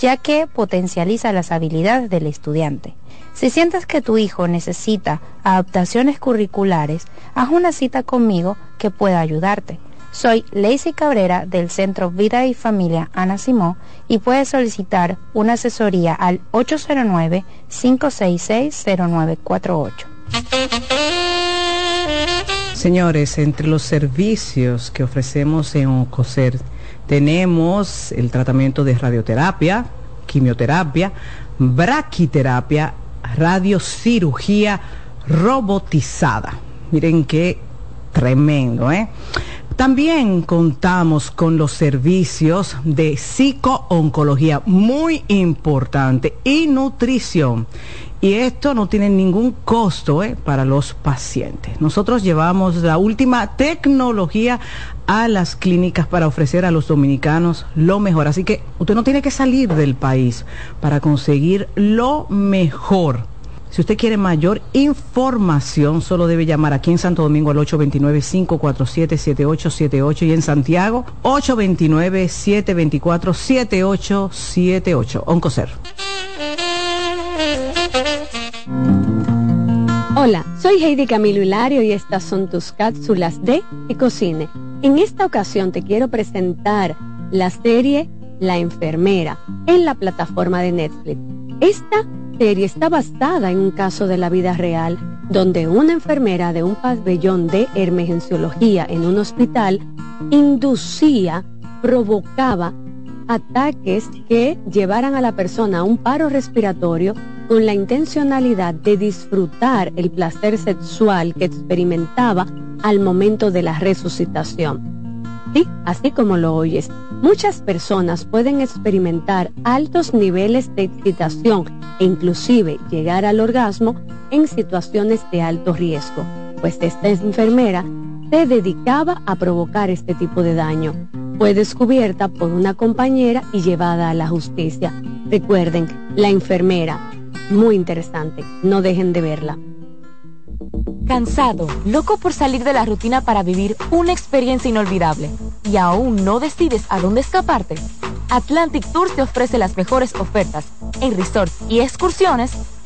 ya que potencializa las habilidades del estudiante. Si sientes que tu hijo necesita adaptaciones curriculares, haz una cita conmigo que pueda ayudarte. Soy Lacey Cabrera del Centro Vida y Familia Ana Simó y puedes solicitar una asesoría al 809-566-0948. Señores, entre los servicios que ofrecemos en OCOSER tenemos el tratamiento de radioterapia, quimioterapia, braquiterapia, radiocirugía robotizada. Miren qué tremendo, ¿eh? También contamos con los servicios de psicooncología, muy importante, y nutrición. Y esto no tiene ningún costo ¿eh? para los pacientes. Nosotros llevamos la última tecnología a las clínicas para ofrecer a los dominicanos lo mejor. Así que usted no tiene que salir del país para conseguir lo mejor. Si usted quiere mayor información, solo debe llamar aquí en Santo Domingo al 829-547-7878 y en Santiago 829-724-7878. Oncocer. Hola, soy Heidi Camilo Hilario y estas son tus cápsulas de Ecocine. En esta ocasión te quiero presentar la serie La enfermera en la plataforma de Netflix. Esta serie está basada en un caso de la vida real donde una enfermera de un pabellón de emergenciología en un hospital inducía, provocaba ataques que llevaran a la persona a un paro respiratorio con la intencionalidad de disfrutar el placer sexual que experimentaba al momento de la resucitación. Sí, así como lo oyes, muchas personas pueden experimentar altos niveles de excitación e inclusive llegar al orgasmo en situaciones de alto riesgo, pues esta enfermera se dedicaba a provocar este tipo de daño. Fue descubierta por una compañera y llevada a la justicia. Recuerden, la enfermera, muy interesante, no dejen de verla. Cansado, loco por salir de la rutina para vivir una experiencia inolvidable y aún no decides a dónde escaparte. Atlantic Tours te ofrece las mejores ofertas en resorts y excursiones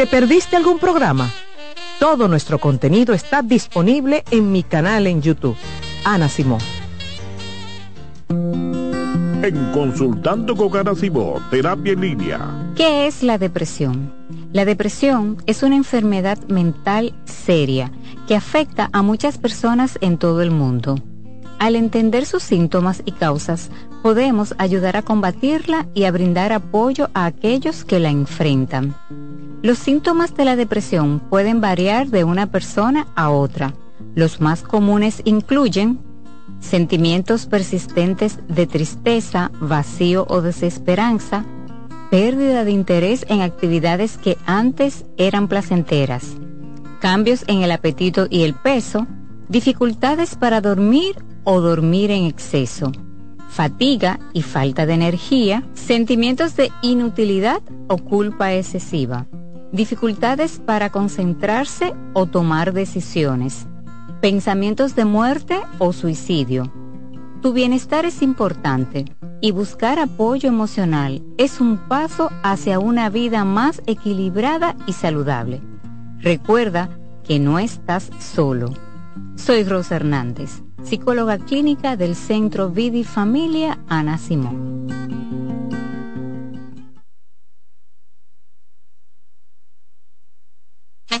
¿Te perdiste algún programa? Todo nuestro contenido está disponible en mi canal en YouTube. Ana Simón. En Consultando con Ana Simón, Terapia en Línea. ¿Qué es la depresión? La depresión es una enfermedad mental seria que afecta a muchas personas en todo el mundo. Al entender sus síntomas y causas, podemos ayudar a combatirla y a brindar apoyo a aquellos que la enfrentan. Los síntomas de la depresión pueden variar de una persona a otra. Los más comunes incluyen sentimientos persistentes de tristeza, vacío o desesperanza, pérdida de interés en actividades que antes eran placenteras, cambios en el apetito y el peso, dificultades para dormir o dormir en exceso, fatiga y falta de energía, sentimientos de inutilidad o culpa excesiva, dificultades para concentrarse o tomar decisiones, pensamientos de muerte o suicidio. Tu bienestar es importante y buscar apoyo emocional es un paso hacia una vida más equilibrada y saludable. Recuerda que no estás solo. Soy Rosa Hernández, psicóloga clínica del Centro Vidi Familia Ana Simón.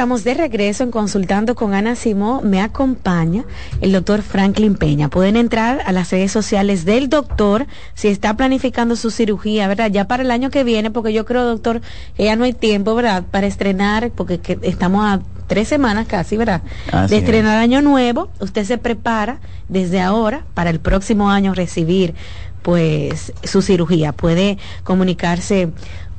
Estamos de regreso en Consultando con Ana Simó. Me acompaña el doctor Franklin Peña. Pueden entrar a las redes sociales del doctor si está planificando su cirugía, ¿verdad? Ya para el año que viene, porque yo creo, doctor, que ya no hay tiempo, ¿verdad? Para estrenar, porque estamos a tres semanas casi, ¿verdad? de estrenar año nuevo. Usted se prepara desde ahora para el próximo año recibir pues su cirugía. Puede comunicarse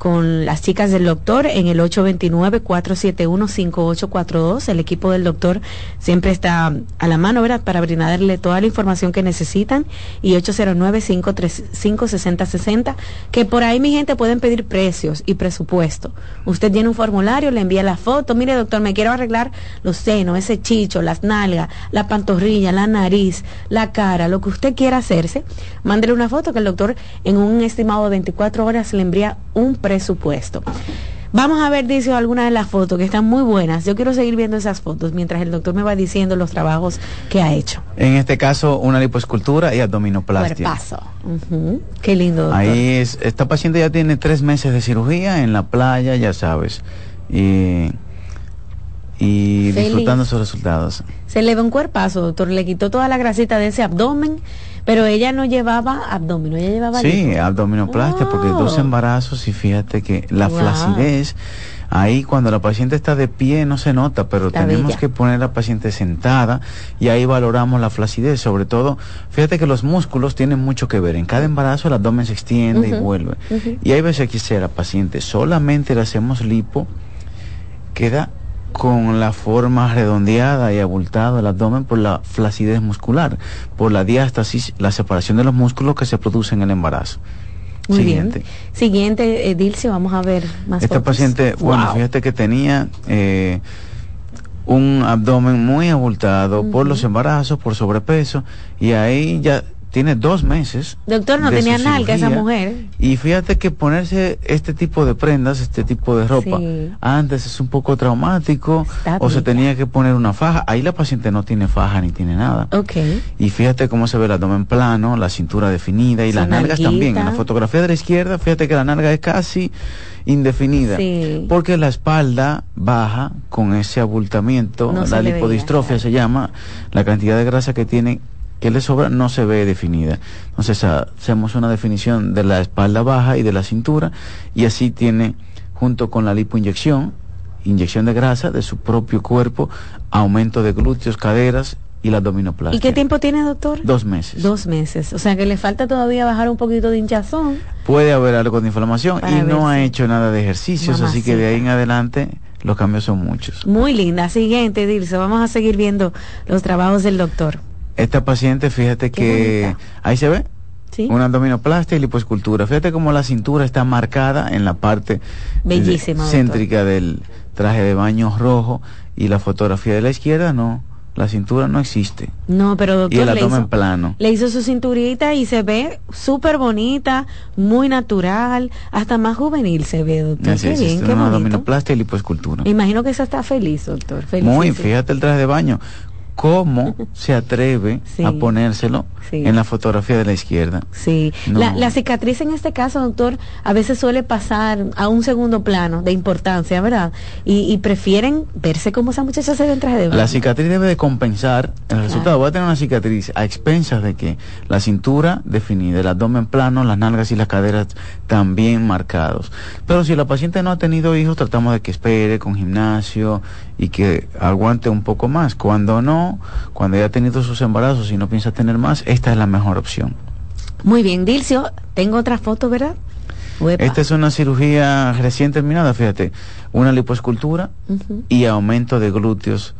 con las chicas del doctor en el 829-471-5842. El equipo del doctor siempre está a la mano, ¿verdad? Para brindarle toda la información que necesitan. Y 809-535-6060. Que por ahí, mi gente, pueden pedir precios y presupuesto. Usted tiene un formulario, le envía la foto. Mire, doctor, me quiero arreglar los senos, ese chicho, las nalgas, la pantorrilla, la nariz, la cara, lo que usted quiera hacerse. Mándele una foto que el doctor en un estimado de 24 horas le envía un precio presupuesto. Vamos a ver, dice, algunas de las fotos que están muy buenas. Yo quiero seguir viendo esas fotos mientras el doctor me va diciendo los trabajos que ha hecho. En este caso, una lipoescultura y abdominoplastia. Cuerpazo. Qué lindo. Doctor. Ahí es, esta paciente ya tiene tres meses de cirugía en la playa, ya sabes. Y, y disfrutando sus resultados. Se le ve un cuerpazo, doctor. Le quitó toda la grasita de ese abdomen pero ella no llevaba abdomen, ella llevaba... Sí, abdominoplastia, porque dos embarazos y fíjate que la flacidez, ahí cuando la paciente está de pie no se nota, pero tenemos que poner a la paciente sentada y ahí valoramos la flacidez, sobre todo, fíjate que los músculos tienen mucho que ver, en cada embarazo el abdomen se extiende y vuelve. Y hay veces que si a la paciente solamente le hacemos lipo, queda con la forma redondeada y abultada del abdomen por la flacidez muscular, por la diástasis, la separación de los músculos que se produce en el embarazo. Muy Siguiente. bien. Siguiente, Edilce, vamos a ver más Esta paciente, bueno, fíjate que tenía eh, un abdomen muy abultado por los embarazos, por sobrepeso, y ahí ya tiene dos meses. Doctor, no tenía nalga esa mujer. Y fíjate que ponerse este tipo de prendas, este tipo de ropa, antes es un poco traumático o se tenía que poner una faja. Ahí la paciente no tiene faja ni tiene nada. Ok. Y fíjate cómo se ve el abdomen plano, la cintura definida y las nalgas también. En la fotografía de la izquierda, fíjate que la nalga es casi indefinida. Porque la espalda baja con ese abultamiento, la lipodistrofia se llama, la cantidad de grasa que tiene que le sobra no se ve definida. Entonces hacemos una definición de la espalda baja y de la cintura y así tiene junto con la lipoinyección, inyección de grasa de su propio cuerpo, aumento de glúteos, caderas y la abdominoplastia. ¿Y qué tiempo tiene, doctor? Dos meses. Dos meses. O sea que le falta todavía bajar un poquito de hinchazón. Puede haber algo de inflamación y no ha hecho nada de ejercicios, así que de ahí en adelante los cambios son muchos. Muy linda. Siguiente, Dilso. Vamos a seguir viendo los trabajos del doctor. Esta paciente, fíjate que ahí se ve. ¿Sí? Una abdominoplastia y lipoescultura. Fíjate cómo la cintura está marcada en la parte céntrica del traje de baño rojo y la fotografía de la izquierda no. La cintura no existe. No, pero doctor. Y el abdomen plano. Le hizo su cinturita y se ve súper bonita, muy natural, hasta más juvenil se ve, doctor. qué bien, qué una abdominoplastia y lipoescultura. imagino que esa está feliz, doctor. Muy, fíjate el traje de baño cómo se atreve a ponérselo en la fotografía de la izquierda. Sí, la, cicatriz en este caso, doctor, a veces suele pasar a un segundo plano de importancia, ¿verdad? Y, prefieren verse como esa muchacha se ve en traje de La cicatriz debe de compensar el resultado. Va a tener una cicatriz a expensas de que la cintura definida, el abdomen plano, las nalgas y las caderas también marcados. Pero si la paciente no ha tenido hijos, tratamos de que espere con gimnasio y que aguante un poco más. Cuando no, cuando ya ha tenido sus embarazos y no piensa tener más, esta es la mejor opción. Muy bien, Dilcio, tengo otra foto, ¿verdad? Esta es una cirugía recién terminada, fíjate, una lipoescultura y aumento de glúteos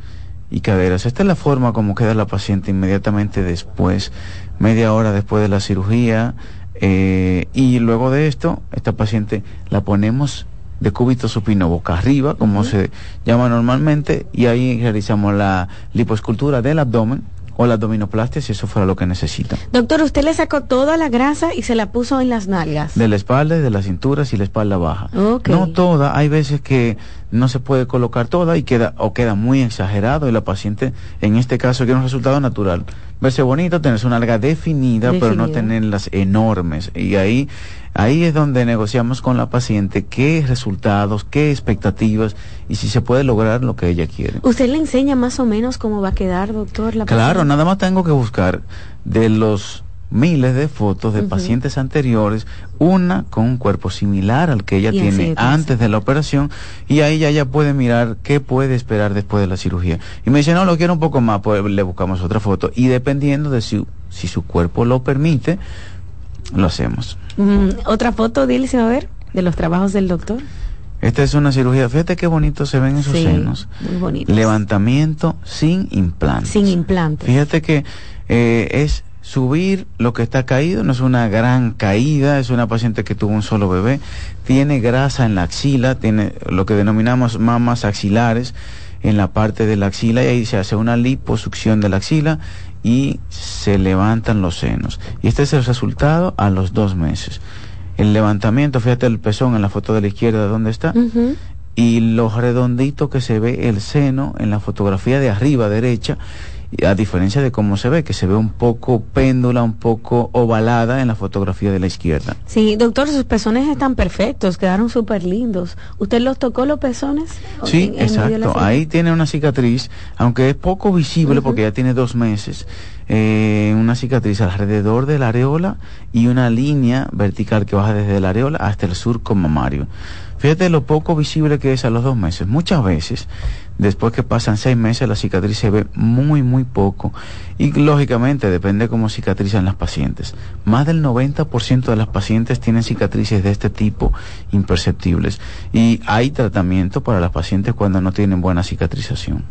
y caderas. Esta es la forma como queda la paciente inmediatamente después, media hora después de la cirugía. Eh, y luego de esto, esta paciente la ponemos de cúbito supino boca arriba, como se llama normalmente, y ahí realizamos la lipoescultura del abdomen o la abdominoplastia si eso fuera lo que necesita. Doctor, usted le sacó toda la grasa y se la puso en las nalgas. De la espalda y de la cintura y la espalda baja. No toda, hay veces que no se puede colocar toda y queda o queda muy exagerado y la paciente en este caso quiere un resultado natural verse bonito tener su nalga definida, pero no tenerlas enormes y ahí ahí es donde negociamos con la paciente qué resultados qué expectativas y si se puede lograr lo que ella quiere usted le enseña más o menos cómo va a quedar doctor la claro nada más tengo que buscar de los miles de fotos de pacientes anteriores, una con un cuerpo similar al que ella tiene antes de la operación, y ahí ya ella puede mirar qué puede esperar después de la cirugía. Y me dice, no, lo quiero un poco más, pues le buscamos otra foto. Y dependiendo de si, si su cuerpo lo permite, lo hacemos. otra foto, Dilce, a ver, de los trabajos del doctor. Esta es una cirugía, fíjate qué bonito se ven esos senos. Muy bonito. Levantamiento sin implante. Sin implante. Fíjate que eh, es subir lo que está caído, no es una gran caída, es una paciente que tuvo un solo bebé, tiene grasa en la axila, tiene lo que denominamos mamas axilares en la parte de la axila y ahí se hace una liposucción de la axila y se levantan los senos. Y este es el resultado a los dos meses. El levantamiento, fíjate el pezón en la foto de la izquierda, ¿dónde está? Y lo redondito que se ve el seno en la fotografía de arriba derecha a diferencia de cómo se ve, que se ve un poco péndula, un poco ovalada en la fotografía de la izquierda. Sí, doctor, sus pezones están perfectos, quedaron súper lindos. ¿Usted los tocó los pezones? Sí, exacto. Ahí tiene una cicatriz, aunque es poco visible porque ya tiene dos meses. Eh, una cicatriz alrededor de la areola y una línea vertical que baja desde la areola hasta el surco mamario. Fíjate lo poco visible que es a los dos meses. Muchas veces Después que pasan seis meses la cicatriz se ve muy muy poco y lógicamente depende cómo cicatrizan las pacientes. Más del 90% de las pacientes tienen cicatrices de este tipo imperceptibles y hay tratamiento para las pacientes cuando no tienen buena cicatrización.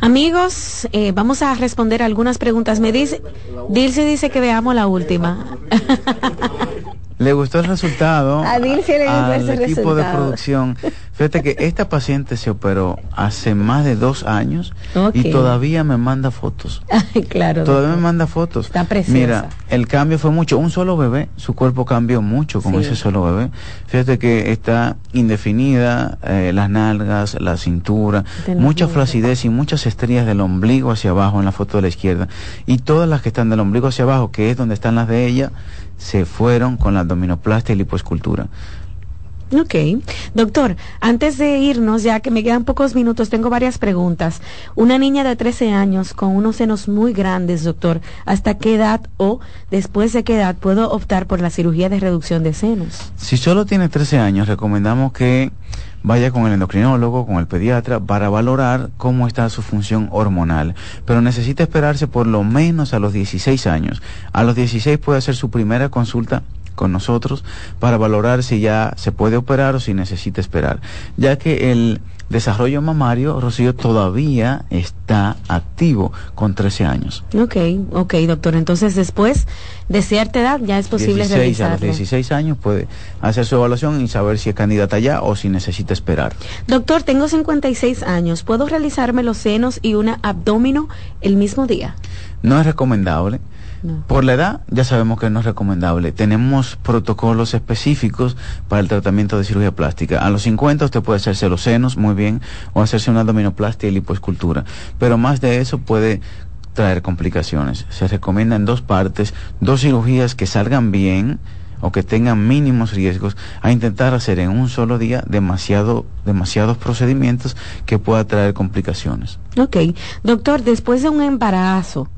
Amigos, eh, vamos a responder algunas preguntas. Me dice, Dilce dice que veamos la última. le gustó el resultado a Dilce le al equipo de producción Fíjate que esta paciente se operó hace más de dos años y todavía me manda fotos. claro. Todavía me manda fotos. Está preciosa. Mira, el cambio fue mucho. Un solo bebé, su cuerpo cambió mucho con ese solo bebé. Fíjate que está indefinida, eh, las nalgas, la cintura, mucha flacidez y muchas estrías del ombligo hacia abajo en la foto de la izquierda. Y todas las que están del ombligo hacia abajo, que es donde están las de ella, se fueron con la abdominoplastia y lipoescultura. Ok. Doctor, antes de irnos, ya que me quedan pocos minutos, tengo varias preguntas. Una niña de 13 años con unos senos muy grandes, doctor, ¿hasta qué edad o después de qué edad puedo optar por la cirugía de reducción de senos? Si solo tiene 13 años, recomendamos que vaya con el endocrinólogo, con el pediatra, para valorar cómo está su función hormonal. Pero necesita esperarse por lo menos a los 16 años. A los 16 puede hacer su primera consulta con nosotros para valorar si ya se puede operar o si necesita esperar, ya que el desarrollo mamario, Rocío, todavía está activo con 13 años. Ok, ok, doctor. Entonces, después de cierta edad ya es posible 16, A los 16 años puede hacer su evaluación y saber si es candidata ya o si necesita esperar. Doctor, tengo 56 años. ¿Puedo realizarme los senos y una abdomino el mismo día? No es recomendable por la edad ya sabemos que no es recomendable. Tenemos protocolos específicos para el tratamiento de cirugía plástica. A los 50 usted puede hacerse los senos muy bien o hacerse una abdominoplastia y lipoescultura. Pero más de eso puede traer complicaciones. Se recomienda en dos partes, dos cirugías que salgan bien o que tengan mínimos riesgos a intentar hacer en un solo día demasiado, demasiados procedimientos que pueda traer complicaciones. Ok, doctor, después de un embarazo,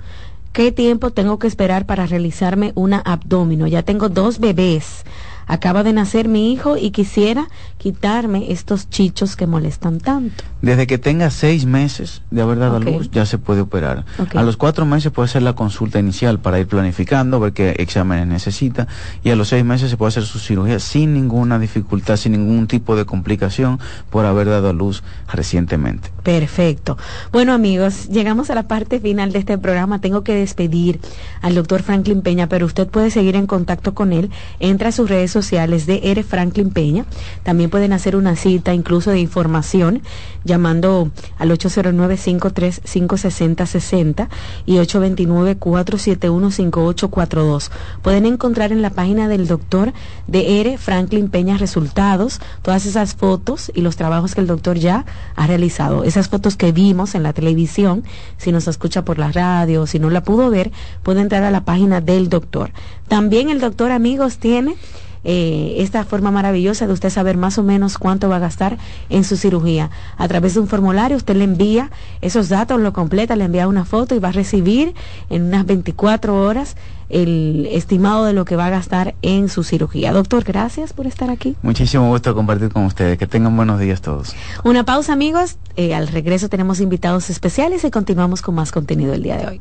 ¿Qué tiempo tengo que esperar para realizarme una abdomino? Ya tengo dos bebés. Acaba de nacer mi hijo y quisiera quitarme estos chichos que molestan tanto. Desde que tenga seis meses de haber dado a luz, ya se puede operar. A los cuatro meses puede hacer la consulta inicial para ir planificando, ver qué exámenes necesita. Y a los seis meses se puede hacer su cirugía sin ninguna dificultad, sin ningún tipo de complicación por haber dado a luz recientemente. Perfecto. Bueno amigos, llegamos a la parte final de este programa. Tengo que despedir al doctor Franklin Peña, pero usted puede seguir en contacto con él. Entra a sus redes sociales sociales de Ere Franklin Peña. También pueden hacer una cita incluso de información llamando al 809-535-6060 y 829-471-5842. Pueden encontrar en la página del doctor de Ere Franklin Peña resultados, todas esas fotos y los trabajos que el doctor ya ha realizado. Esas fotos que vimos en la televisión, si nos escucha por la radio, si no la pudo ver, puede entrar a la página del doctor. También el doctor, amigos, tiene eh, esta forma maravillosa de usted saber más o menos cuánto va a gastar en su cirugía. A través de un formulario usted le envía esos datos, lo completa, le envía una foto y va a recibir en unas 24 horas el estimado de lo que va a gastar en su cirugía. Doctor, gracias por estar aquí. Muchísimo gusto compartir con ustedes. Que tengan buenos días todos. Una pausa, amigos. Eh, al regreso tenemos invitados especiales y continuamos con más contenido el día de hoy.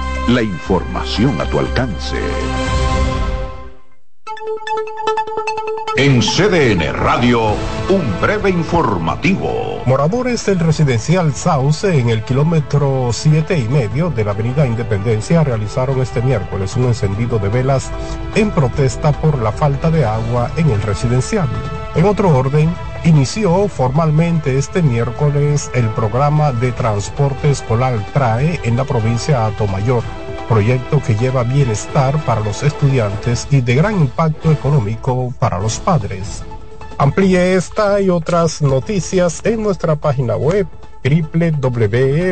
la información a tu alcance. En CDN Radio, un breve informativo. Moradores del residencial Sauce en el kilómetro siete y medio de la avenida Independencia realizaron este miércoles un encendido de velas en protesta por la falta de agua en el residencial. En otro orden, inició formalmente este miércoles el programa de transporte escolar TRAE en la provincia de Atomayor, proyecto que lleva bienestar para los estudiantes y de gran impacto económico para los padres. Amplíe esta y otras noticias en nuestra página web www.cdn.com.do.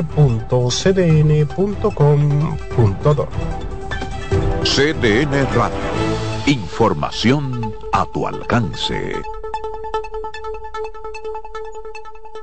CDN Radio. Información a tu alcance.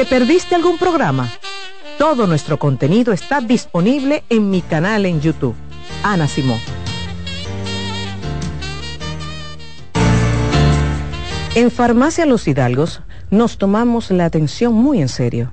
¿Te perdiste algún programa? Todo nuestro contenido está disponible en mi canal en YouTube, Ana Simón. En Farmacia Los Hidalgos nos tomamos la atención muy en serio.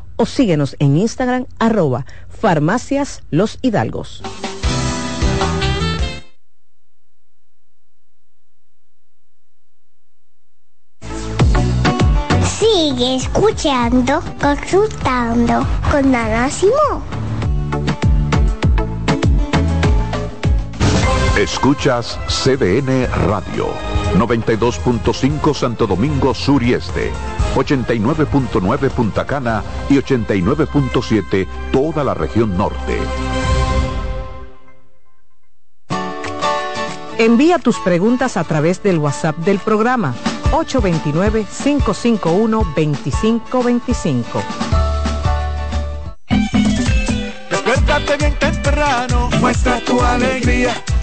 o síguenos en Instagram arroba farmacias los hidalgos. Sigue escuchando, consultando con Ana Simón. Escuchas CDN Radio, 92.5 Santo Domingo Sur y Este, 89.9 Punta Cana y 89.7 toda la región norte. Envía tus preguntas a través del WhatsApp del programa 829-551-2525. Despiértate bien temprano, muestra tu alegría.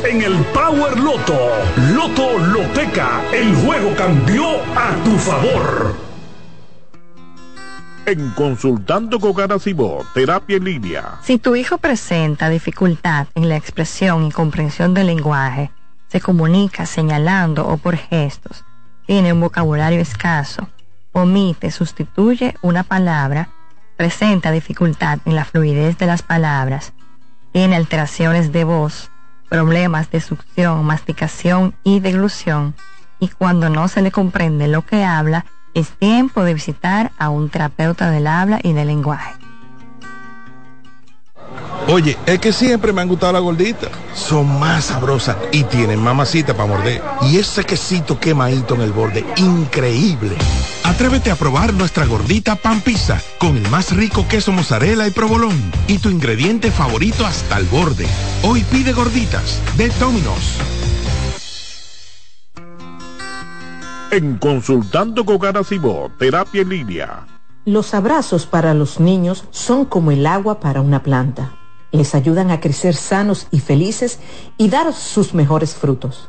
en el Power Loto. Loto Loteca, el juego cambió a tu favor. En Consultando con Garacimo, Terapia en Línea. Si tu hijo presenta dificultad en la expresión y comprensión del lenguaje, se comunica señalando o por gestos, tiene un vocabulario escaso, omite, sustituye una palabra, presenta dificultad en la fluidez de las palabras, tiene alteraciones de voz, problemas de succión, masticación y deglución, y cuando no se le comprende lo que habla, es tiempo de visitar a un terapeuta del habla y del lenguaje. Oye, es que siempre me han gustado las gorditas. Son más sabrosas y tienen mamacita para morder. Y ese quesito quemadito en el borde, increíble. Atrévete a probar nuestra gordita pan pizza con el más rico queso mozzarella y provolón y tu ingrediente favorito hasta el borde. Hoy pide gorditas de Domino's. En Consultando con Garacimo, Terapia en Línea. Los abrazos para los niños son como el agua para una planta. Les ayudan a crecer sanos y felices y dar sus mejores frutos.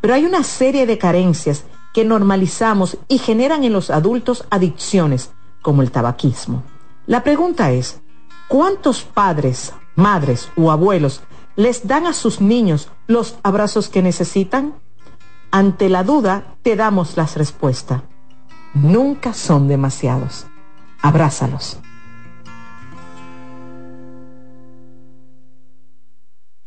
pero hay una serie de carencias que normalizamos y generan en los adultos adicciones, como el tabaquismo. La pregunta es, ¿cuántos padres, madres o abuelos les dan a sus niños los abrazos que necesitan? Ante la duda, te damos la respuesta. Nunca son demasiados. Abrázalos.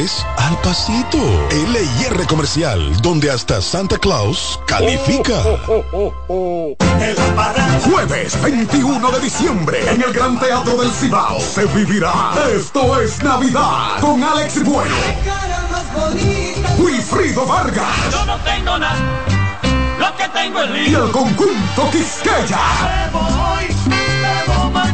al pasito. LIR Comercial, donde hasta Santa Claus califica. Jueves 21 de diciembre en el Gran Teatro del Cibao se vivirá Esto es Navidad con Alex Bueno. Wilfrido Vargas. Yo no tengo nada, lo que tengo es Y el conjunto Quisqueya.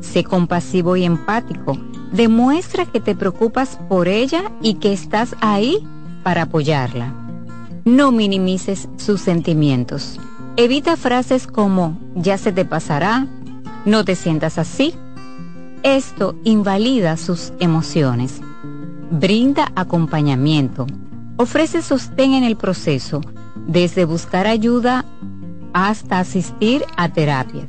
Sé compasivo y empático. Demuestra que te preocupas por ella y que estás ahí para apoyarla. No minimices sus sentimientos. Evita frases como ya se te pasará, no te sientas así. Esto invalida sus emociones. Brinda acompañamiento. Ofrece sostén en el proceso, desde buscar ayuda hasta asistir a terapias.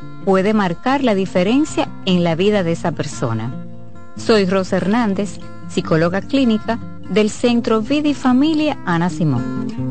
puede marcar la diferencia en la vida de esa persona. Soy Rosa Hernández, psicóloga clínica del Centro Vida y Familia Ana Simón.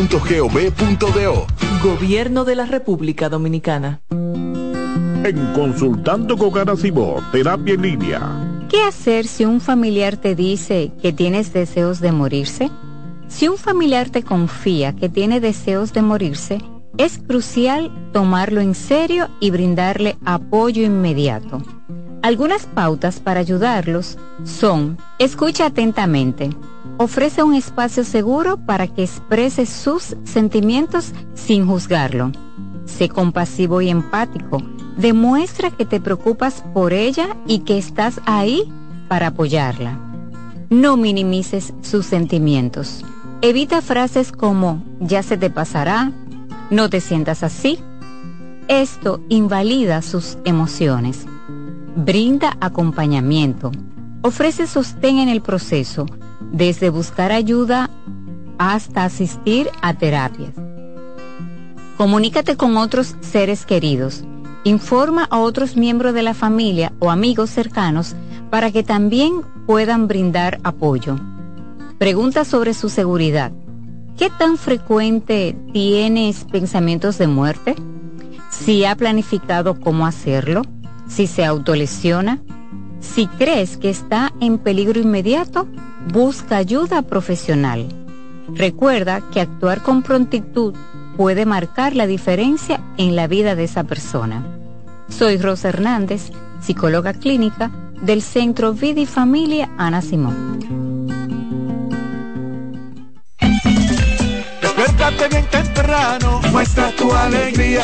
presidencia.gov.do. Gobierno de la República Dominicana. En Consultando con Garacimo, Terapia en Línea. ¿Qué hacer si un familiar te dice que tienes deseos de morirse? Si un familiar te confía que tiene deseos de morirse, es crucial tomarlo en serio y brindarle apoyo inmediato. Algunas pautas para ayudarlos son, escucha atentamente, ofrece un espacio seguro para que exprese sus sentimientos sin juzgarlo. Sé compasivo y empático. Demuestra que te preocupas por ella y que estás ahí para apoyarla. No minimices sus sentimientos. Evita frases como ya se te pasará, no te sientas así. Esto invalida sus emociones. Brinda acompañamiento. Ofrece sostén en el proceso desde buscar ayuda hasta asistir a terapias. Comunícate con otros seres queridos. Informa a otros miembros de la familia o amigos cercanos para que también puedan brindar apoyo. Pregunta sobre su seguridad. ¿Qué tan frecuente tienes pensamientos de muerte? Si ha planificado cómo hacerlo, si se autolesiona, si crees que está en peligro inmediato, busca ayuda profesional. Recuerda que actuar con prontitud puede marcar la diferencia en la vida de esa persona. Soy Rosa Hernández, psicóloga clínica del Centro Vida y Familia Ana Simón. Temprano, muestra tu alegría.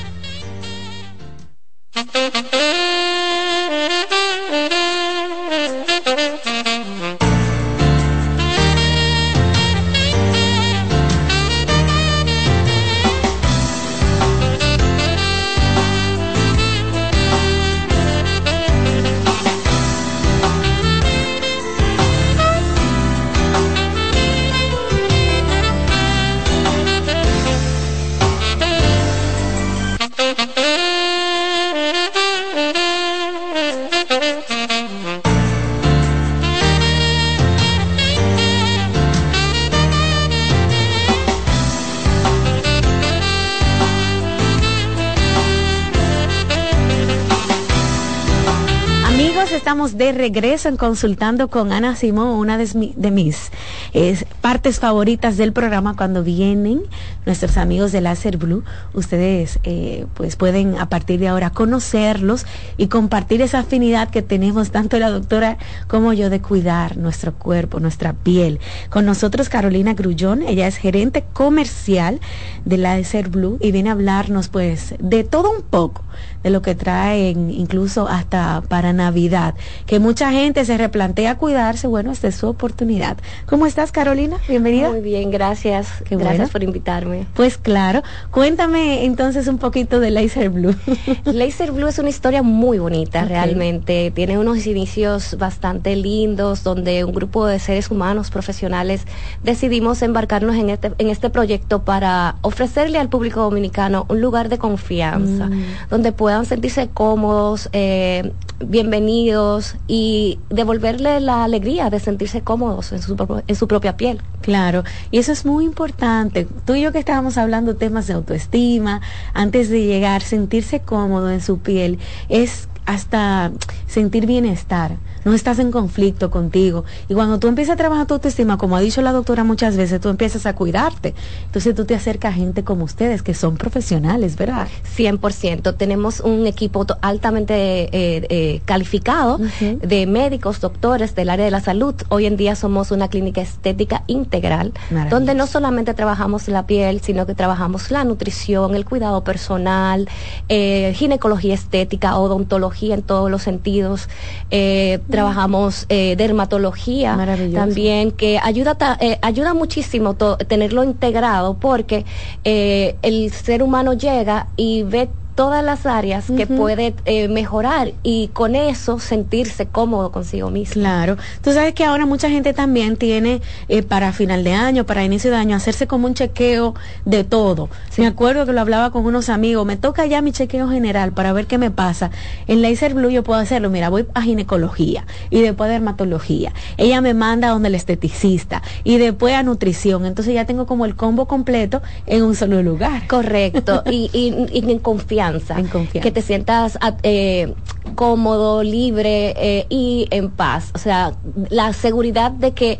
Regreso en Consultando con Ana Simón, una de, de mis eh, partes favoritas del programa cuando vienen nuestros amigos de Láser Blue. Ustedes eh, pues pueden a partir de ahora conocerlos y compartir esa afinidad que tenemos tanto la doctora como yo de cuidar nuestro cuerpo, nuestra piel. Con nosotros Carolina Grullón, ella es gerente comercial de Láser Blue y viene a hablarnos pues de todo un poco, de lo que traen incluso hasta para Navidad, que mucha gente se replantea cuidarse, bueno, esta es su oportunidad. ¿Cómo estás Carolina? Bienvenida. Muy bien, gracias. Qué gracias bueno. por invitarme. Pues claro, cuéntame entonces un poquito de Laser Blue. Laser Blue es una historia muy bonita, realmente. Tiene unos inicios bastante lindos, donde un grupo de seres humanos profesionales decidimos embarcarnos en este, en este proyecto para ofrecerle al público dominicano un lugar de confianza, Mm. donde puedan sentirse cómodos, eh, bienvenidos y devolverle la alegría de sentirse cómodos en su, en su propia piel. Claro, y eso es muy importante. Tú y yo que estábamos hablando temas de autoestima, antes de llegar, sentirse cómodo en su piel, es hasta sentir bienestar. No estás en conflicto contigo. Y cuando tú empiezas a trabajar tu autoestima, como ha dicho la doctora muchas veces, tú empiezas a cuidarte. Entonces tú te acercas a gente como ustedes, que son profesionales, ¿verdad? 100%. Tenemos un equipo altamente eh, eh, calificado de médicos, doctores del área de la salud. Hoy en día somos una clínica estética integral, donde no solamente trabajamos la piel, sino que trabajamos la nutrición, el cuidado personal, eh, ginecología estética, odontología en todos los sentidos. Eh, Trabajamos eh, dermatología también, que ayuda, ta- eh, ayuda muchísimo to- tenerlo integrado porque eh, el ser humano llega y ve todas las áreas que puede eh, mejorar y con eso sentirse cómodo consigo mismo. Claro. Tú sabes que ahora mucha gente también tiene eh, para final de año, para inicio de año, hacerse como un chequeo de todo. Me acuerdo que lo hablaba con unos amigos, me toca ya mi chequeo general para ver qué me pasa. En Laser Blue yo puedo hacerlo, mira, voy a ginecología y después a dermatología. Ella me manda donde el esteticista y después a nutrición. Entonces ya tengo como el combo completo en un solo lugar. Correcto, y, y- y en confianza. En confianza. Que te sientas ah, eh, cómodo, libre eh, y en paz. O sea, la seguridad de que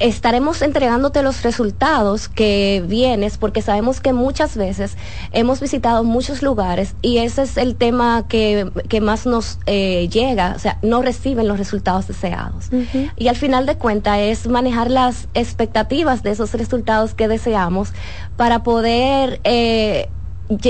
estaremos entregándote los resultados que vienes porque sabemos que muchas veces hemos visitado muchos lugares y ese es el tema que, que más nos eh, llega, o sea, no reciben los resultados deseados. Y al final de cuentas es manejar las expectativas de esos resultados que deseamos para poder eh,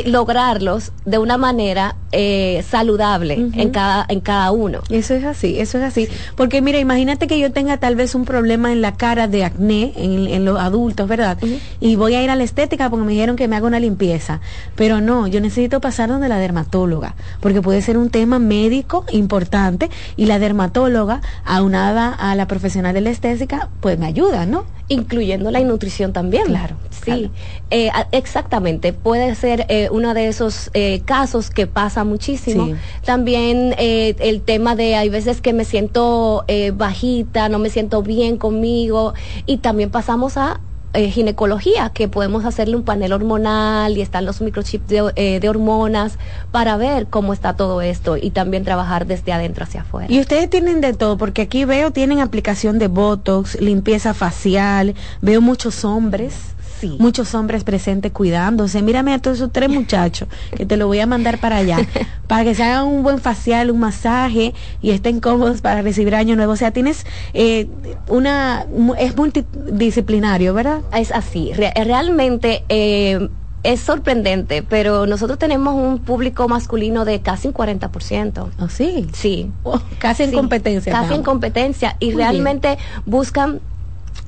lograrlos de una manera eh, saludable en cada en cada uno. Eso es así, eso es así. Porque mira, imagínate que yo tenga tal vez un problema en la cara de acné en, en los adultos, ¿verdad? Y voy a ir a la estética porque me dijeron que me haga una limpieza. Pero no, yo necesito pasar donde la dermatóloga, porque puede ser un tema médico importante y la dermatóloga, aunada a la profesional de la estética, pues me ayuda, ¿no? Incluyendo la nutrición también. Claro. Sí, eh, exactamente. Puede ser eh, uno de esos eh, casos que pasa muchísimo. Sí. También eh, el tema de hay veces que me siento eh, bajita, no me siento bien conmigo y también pasamos a eh, ginecología, que podemos hacerle un panel hormonal y están los microchips de, eh, de hormonas para ver cómo está todo esto y también trabajar desde adentro hacia afuera. Y ustedes tienen de todo, porque aquí veo, tienen aplicación de Botox, limpieza facial, veo muchos hombres. Muchos hombres presentes cuidándose. Mírame a todos esos tres muchachos que te lo voy a mandar para allá. para que se hagan un buen facial, un masaje y estén cómodos para recibir año nuevo. O sea, tienes eh, una. Es multidisciplinario, ¿verdad? Es así. Re- realmente. eh, es sorprendente, pero nosotros tenemos un público masculino de casi un 40%. ¿Oh, sí? Sí. casi en Sí, competencia. Casi en competencia. Y Muy realmente buscan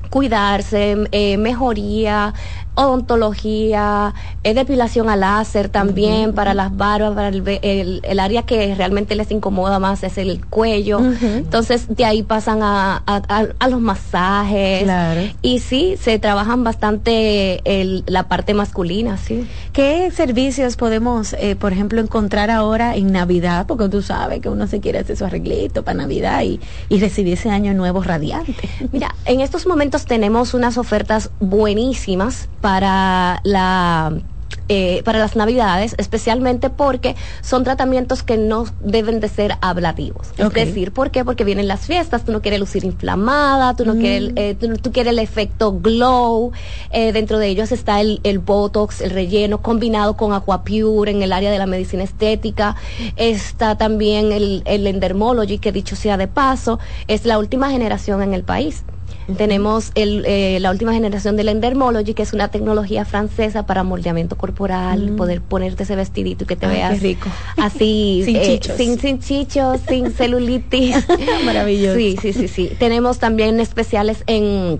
cuidarse, eh, mejoría, odontología, eh, depilación al láser también para las barbas, para el, el- el área que realmente les incomoda más es el cuello. Entonces de ahí pasan a, a- a- a los masajes. Claro. Y sí, se trabajan bastante el- la parte masculina, sí. ¿Qué servicios podemos, eh, por ejemplo, encontrar ahora en Navidad? Porque tú sabes que uno se quiere hacer su arreglito para Navidad y, y recibir ese año nuevo radiante. Mira, en estos momentos tenemos unas ofertas buenísimas para la eh, para las navidades, especialmente porque son tratamientos que no deben de ser ablativos. Ok. Es decir, ¿por qué? Porque vienen las fiestas, tú no quieres lucir inflamada, tú no Mm. quieres, eh, tú, tú quieres el efecto glow. eh, dentro de ellos está el, el botox, el relleno combinado con Aquapure en el área de la medicina estética. Está también el, el endermology, que dicho sea de paso, es la última generación en el país. Tenemos el, eh, la última generación del Endermology, que es una tecnología francesa para moldeamiento corporal, Mm. poder ponerte ese vestidito y que te Ay, veas rico. así, Sin eh, chichos. sin, sin chichos, sin celulitis. Maravilloso. Sí, sí, sí, sí. Tenemos también especiales en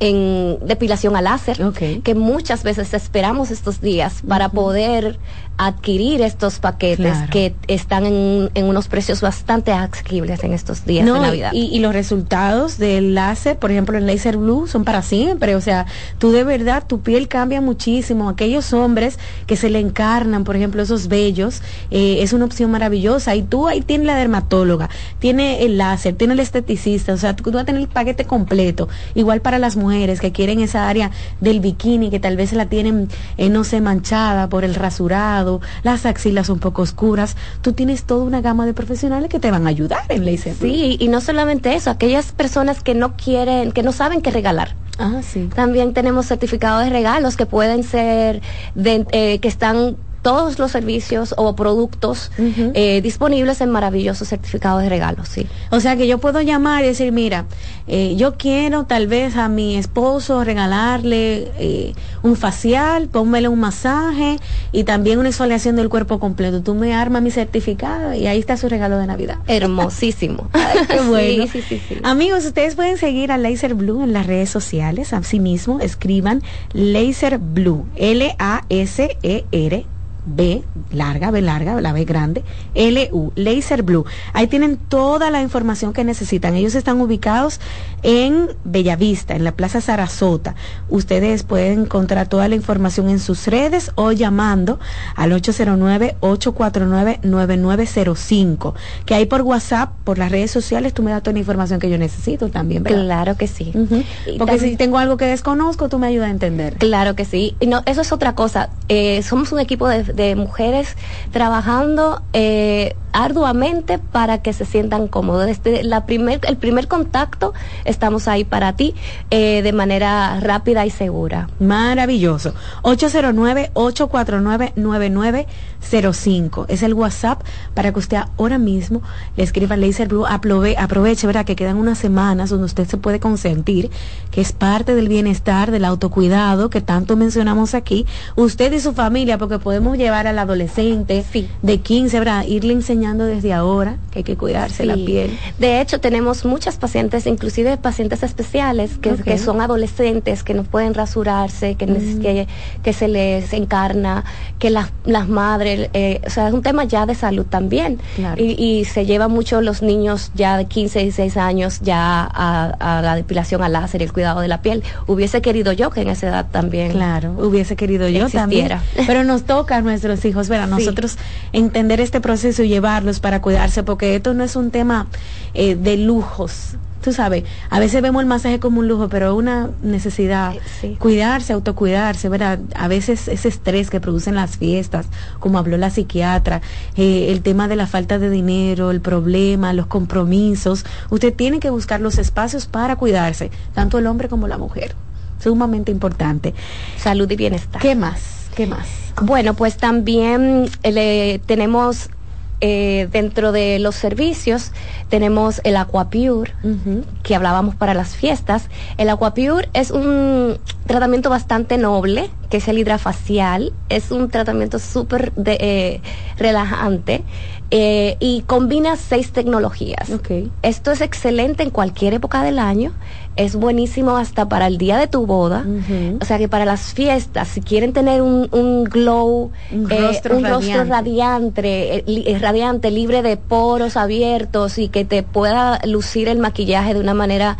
en depilación a láser, que muchas veces esperamos estos días para poder adquirir estos paquetes Claro. que están en, en unos precios bastante asequibles en estos días No, de Navidad. Y, y los resultados del láser, por ejemplo, el Laser Blue, son para siempre. O sea, tú de verdad, tu piel cambia muchísimo. Aquellos hombres que se le encarnan, por ejemplo, esos vellos, eh, es una opción maravillosa. Y tú ahí tienes la dermatóloga, tiene el láser, tiene el esteticista. O sea, tú, tú vas a tener el paquete completo. Igual para las mujeres que quieren esa área del bikini, que tal vez la tienen, eh, no sé, manchada por el rasurado, las axilas un poco oscuras. Tú tienes toda una gama de profesionales que te van a ayudar en Laser Blue. Sí, y no solamente eso, aquellas personas que no quieren, que no saben qué regalar. Ah, sí. También tenemos certificados de regalos que pueden ser, de, eh, que están todos los servicios o productos eh, disponibles en maravillosos certificados de regalos, sí. O sea que yo puedo llamar y decir, mira, eh, yo quiero tal vez a mi esposo regalarle eh, un facial, pónmele un masaje y también una exfoliación del cuerpo completo. Tú me armas mi certificado y ahí está su regalo de Navidad. Hermosísimo. Qué bueno. Sí, sí, sí. Amigos, ustedes pueden seguir a Laser Blue en las redes sociales. Asimismo, escriban Laser Blue, L-A-S-E-R. B larga, B larga, la B grande, L-U, Laser Blue. Ahí tienen toda la información que necesitan. Ellos están ubicados en Bellavista, en la Plaza Sarasota. Ustedes pueden encontrar toda la información en sus redes o llamando al 809-849-9905. Que ahí por WhatsApp, por las redes sociales, tú me das toda la información que yo necesito también, ¿verdad? Claro que sí. Porque también- si tengo algo que desconozco, tú me ayudas a entender. Claro que sí. No, eso es otra cosa. Eh, somos un equipo de, de mujeres trabajando eh, arduamente para que se sientan cómodos. Desde la primer, el primer contacto estamos ahí para ti eh, de manera rápida y segura. Maravilloso. 809-849-9905. Es el WhatsApp para que usted ahora mismo le escriba Laser Blue. Aprove- aproveche, ¿verdad? Que quedan unas semanas donde usted se puede consentir, que es parte del bienestar, del autocuidado que tanto mencionamos aquí. Usted y su familia, porque podemos llevar al adolescente de 15, ¿verdad? Irle enseñando enseñando desde ahora que hay que cuidarse la piel. De hecho, tenemos muchas pacientes, inclusive pacientes especiales, que, son adolescentes, que no pueden rasurarse, que, Mm. que, que se les encarna, que las, las madres, eh, o sea, es un tema ya de salud también. Claro. Y, y se lleva mucho los niños ya de 15, 16 años ya a, a la depilación al láser y el cuidado de la piel. Hubiese querido yo que en esa edad también. Claro, hubiese querido yo Existiera. también. Pero nos toca a nuestros hijos, ver, a Sí. nosotros entender este proceso y llevarlos para cuidarse, porque esto no es un tema eh, de lujos. Tú sabes, a veces vemos el masaje como un lujo, pero es una necesidad. Cuidarse, autocuidarse, ¿verdad? A veces ese estrés que producen las fiestas, como habló la psiquiatra, eh, el tema de la falta de dinero, el problema, los compromisos. Usted tiene que buscar los espacios para cuidarse, tanto el hombre como la mujer. Sumamente importante. Salud y bienestar. ¿Qué más? ¿Qué más? Bueno, pues también eh, le- tenemos eh, dentro de los servicios, tenemos el Aquapure, que hablábamos para las fiestas. El Aquapure es un tratamiento bastante noble, que es el hidrafacial. Es un tratamiento súper eh, relajante eh, y combina seis tecnologías. Esto es excelente en cualquier época del año. Es buenísimo hasta para el día de tu boda. O sea que para las fiestas, si quieren tener un, un glow, Un eh, rostro un rostro radiante. radiante, eh, li- eh, radiante, libre de poros abiertos y que te pueda lucir el maquillaje de una manera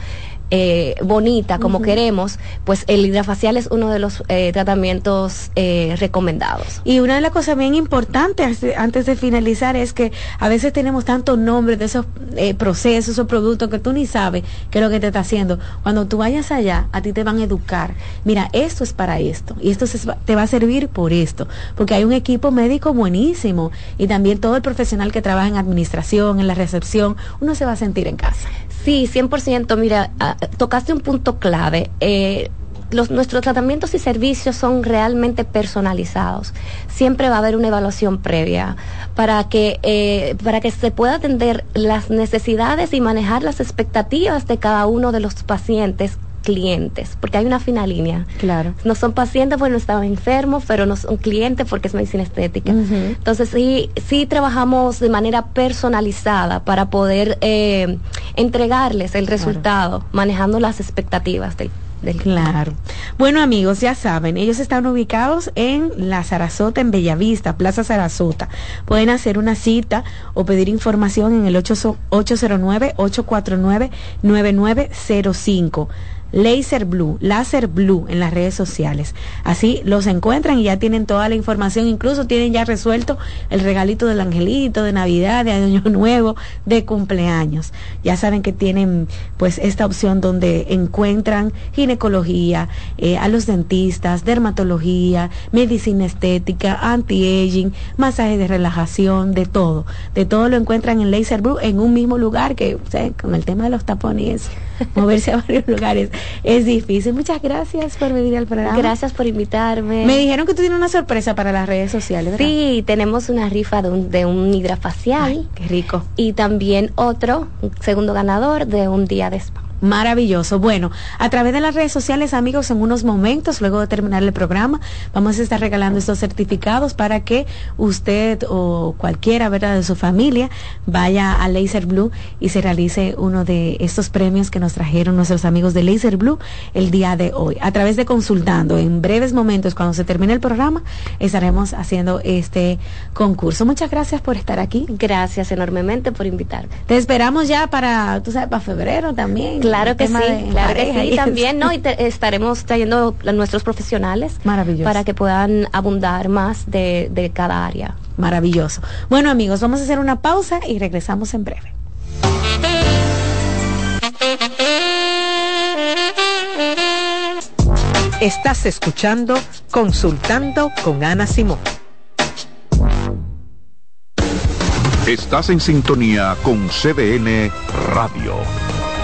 eh, bonita como queremos, pues el hidrafacial es uno de los eh, tratamientos eh, recomendados. Y una de las cosas bien importantes antes- de finalizar es que a veces tenemos tantos nombres de esos eh, procesos, esos productos que tú ni sabes qué es lo que te está haciendo. Cuando tú vayas allá, a ti te van a educar. Mira, esto es para esto y esto se- te va a servir por esto, porque hay un equipo médico buenísimo y también todo el profesional que trabaja en administración, en la recepción, uno se va a sentir en casa. Sí, 100%. Mira, ah, tocaste un punto clave. Eh, los, nuestros tratamientos y servicios son realmente personalizados. Siempre va a haber una evaluación previa para que, eh, para que se pueda atender las necesidades y manejar las expectativas de cada uno de los pacientes clientes, porque hay una fina línea. Claro. No son pacientes porque no estaban enfermos, pero no son clientes porque es medicina estética. Entonces sí, sí trabajamos de manera personalizada para poder eh, entregarles el resultado, manejando las expectativas del, del Claro. Bueno, amigos, ya saben, ellos están ubicados en la Sarasota, en Bellavista, Plaza Sarasota. Pueden hacer una cita o pedir información en el 809-849-9905. Laser Blue, Láser Blue en las redes sociales. Así los encuentran y ya tienen toda la información, incluso tienen ya resuelto el regalito del angelito, de Navidad, de Año Nuevo, de cumpleaños. Ya saben que tienen pues esta opción donde encuentran ginecología, eh, a los dentistas, dermatología, medicina estética, anti-aging, masaje de relajación, de todo. De todo lo encuentran en Laser Blue en un mismo lugar que, con el tema de los tapones, moverse a varios lugares es difícil. Muchas gracias por venir al programa. Gracias por invitarme. Me dijeron que tú tienes una sorpresa para las redes sociales, ¿verdad? Sí, tenemos una rifa de un, de un hidrafacial. qué rico. Y también otro, un segundo ganador de un día de spa. Maravilloso. Bueno, a través de las redes sociales, amigos, en unos momentos, luego de terminar el programa, vamos a estar regalando estos certificados para que usted o cualquiera, ¿verdad?, de su familia vaya a Laser Blue y se realice uno de estos premios que nos trajeron nuestros amigos de Laser Blue el día de hoy. A través de consultando, en breves momentos, cuando se termine el programa, estaremos haciendo este concurso. Muchas gracias por estar aquí. Gracias enormemente por invitarme. Te esperamos ya para, tú sabes, para febrero también. Claro que sí, claro que sí, y también. ¿no? Y te- estaremos trayendo a nuestros profesionales Maravilloso. para que puedan abundar más de, de cada área. Maravilloso. Bueno, amigos, vamos a hacer una pausa y regresamos en breve. Estás escuchando Consultando con Ana Simón. Estás en sintonía con CDN Radio.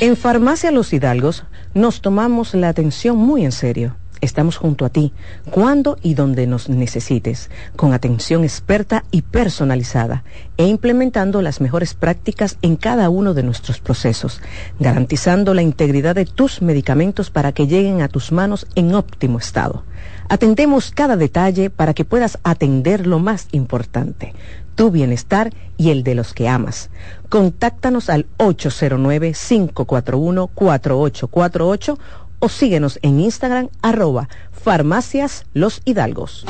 En Farmacia Los Hidalgos nos tomamos la atención muy en serio. Estamos junto a ti, cuando y donde nos necesites, con atención experta y personalizada, e implementando las mejores prácticas en cada uno de nuestros procesos, garantizando la integridad de tus medicamentos para que lleguen a tus manos en óptimo estado. Atendemos cada detalle para que puedas atender lo más importante, tu bienestar y el de los que amas. Contáctanos al 809-541-4848 o síguenos en Instagram arroba farmacias los hidalgos.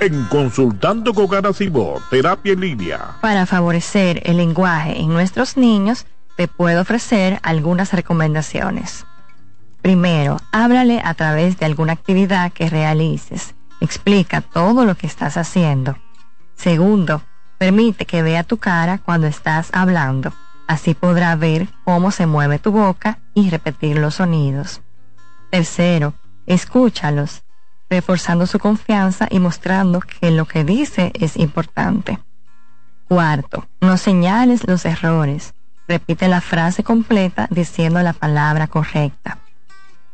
En Consultando con Garacimo, Terapia en Línea. Para favorecer el lenguaje en nuestros niños, te puedo ofrecer algunas recomendaciones. Primero, háblale a través de alguna actividad que realices. Explica todo lo que estás haciendo. Segundo, permite que vea tu cara cuando estás hablando. Así podrá ver cómo se mueve tu boca y repetir los sonidos. Tercero, escúchalos, reforzando su confianza y mostrando que lo que dice es importante. Cuarto, no señales los errores. Repite la frase completa diciendo la palabra correcta.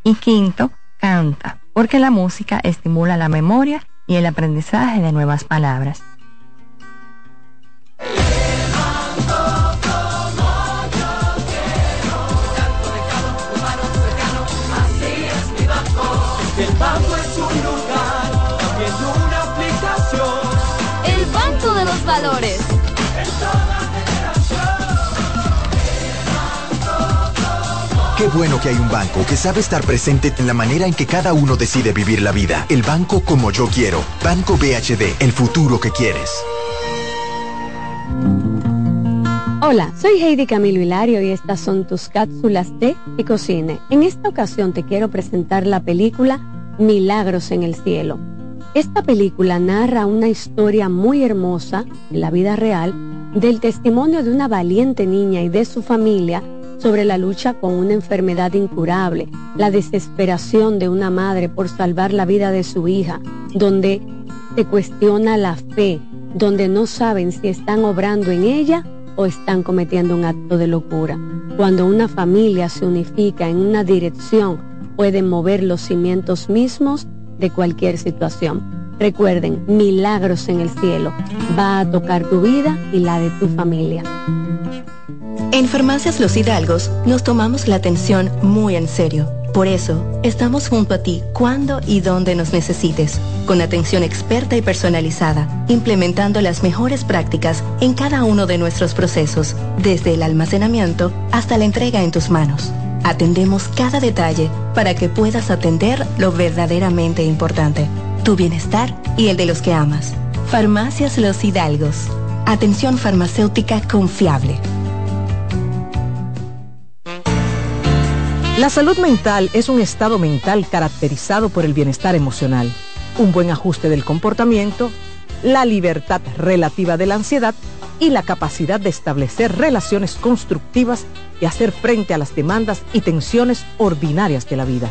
Y quinto, canta, porque la música estimula la memoria y el aprendizaje de nuevas palabras. El Qué bueno que hay un banco que sabe estar presente en la manera en que cada uno decide vivir la vida. El banco como yo quiero. Banco BHD, el futuro que quieres. Hola, soy Heidi Camilo Hilario y estas son tus cápsulas de y cocine. En esta ocasión te quiero presentar la película Milagros en el Cielo. Esta película narra una historia muy hermosa en la vida real del testimonio de una valiente niña y de su familia sobre la lucha con una enfermedad incurable, la desesperación de una madre por salvar la vida de su hija, donde se cuestiona la fe, donde no saben si están obrando en ella o están cometiendo un acto de locura. Cuando una familia se unifica en una dirección, pueden mover los cimientos mismos de cualquier situación. Recuerden, milagros en el cielo. Va a tocar tu vida y la de tu familia. En Farmacias Los Hidalgos nos tomamos la atención muy en serio. Por eso, estamos junto a ti cuando y donde nos necesites, con atención experta y personalizada, implementando las mejores prácticas en cada uno de nuestros procesos, desde el almacenamiento hasta la entrega en tus manos. Atendemos cada detalle para que puedas atender lo verdaderamente importante, tu bienestar y el de los que amas. Farmacias Los Hidalgos. Atención farmacéutica confiable. La salud mental es un estado mental caracterizado por el bienestar emocional, un buen ajuste del comportamiento, la libertad relativa de la ansiedad y la capacidad de establecer relaciones constructivas y hacer frente a las demandas y tensiones ordinarias de la vida.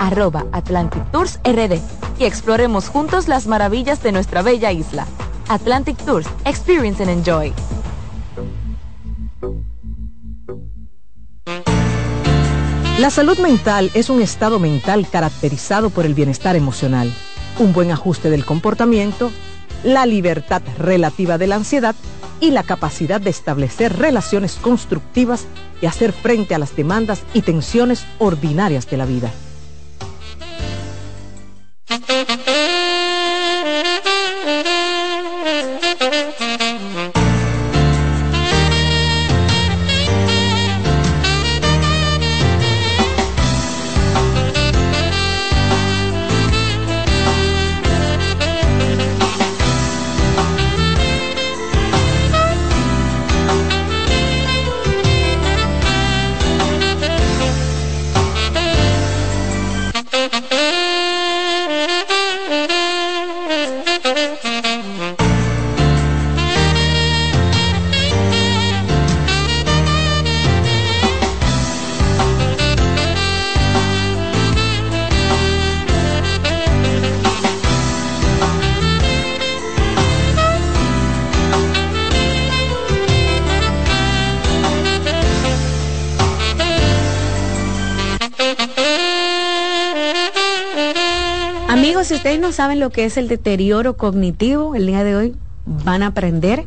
arroba Atlantic Tours RD y exploremos juntos las maravillas de nuestra bella isla. Atlantic Tours, Experience and Enjoy. La salud mental es un estado mental caracterizado por el bienestar emocional, un buen ajuste del comportamiento, la libertad relativa de la ansiedad y la capacidad de establecer relaciones constructivas y hacer frente a las demandas y tensiones ordinarias de la vida. Si ustedes no saben lo que es el deterioro cognitivo, el día de hoy van a aprender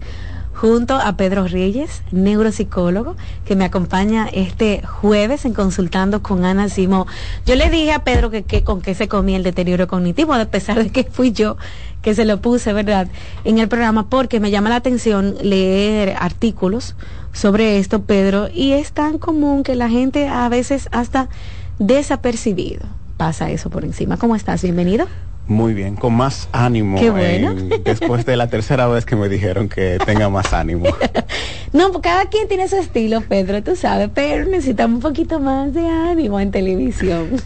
junto a Pedro Reyes, neuropsicólogo, que me acompaña este jueves en Consultando con Ana Simó. Yo le dije a Pedro que con qué se comía el deterioro cognitivo, a pesar de que fui yo que se lo puse, ¿verdad?, en el programa, porque me llama la atención leer artículos sobre esto, Pedro, y es tan común que la gente a veces hasta desapercibido pasa eso por encima. ¿Cómo estás? Bienvenido. Muy bien, con más ánimo. Qué bueno. en- después de la tercera vez que me dijeron que tenga más ánimo. No, cada quien tiene su estilo, Pedro, tú sabes, pero necesitamos un poquito más de ánimo en televisión.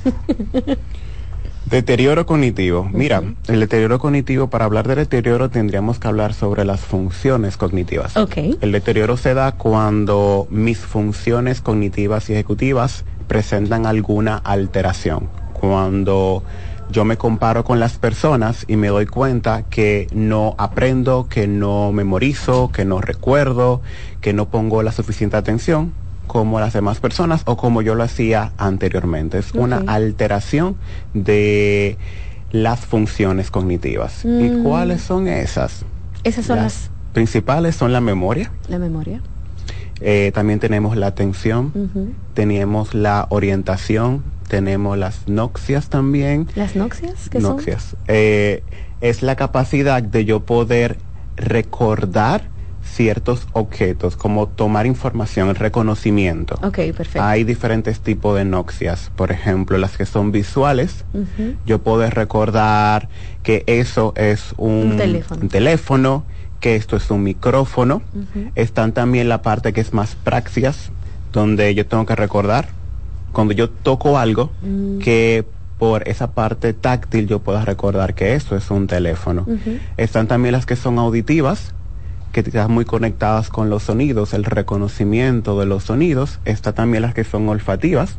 Deterioro cognitivo. Mira, el deterioro cognitivo, para hablar de deterioro tendríamos que hablar sobre las funciones cognitivas. Ok. El deterioro se da cuando mis funciones cognitivas y ejecutivas presentan alguna alteración. Cuando yo me comparo con las personas y me doy cuenta que no aprendo, que no memorizo, que no recuerdo, que no pongo la suficiente atención como las demás personas o como yo lo hacía anteriormente. Es una alteración de las funciones cognitivas. ¿Y Mm. cuáles son esas? Esas son las, principales son la memoria, la memoria. eh, también tenemos la atención, Ujú. tenemos la orientación, tenemos las noxias también. Las noxias, ¿qué Noxias. Eh, es la capacidad de yo poder recordar ciertos objetos, como tomar información, el reconocimiento. son? Ok, perfecto. Hay diferentes tipos de noxias, por ejemplo, las que son visuales, yo puedo recordar que eso es un, Un teléfono. un teléfono, que esto es un micrófono. Están también la parte que es más praxias, donde yo tengo que recordar cuando yo toco algo Mm. que por esa parte táctil yo pueda recordar que eso es un teléfono. Están también las que son auditivas, que están muy conectadas con los sonidos, el reconocimiento de los sonidos. Está también las que son olfativas,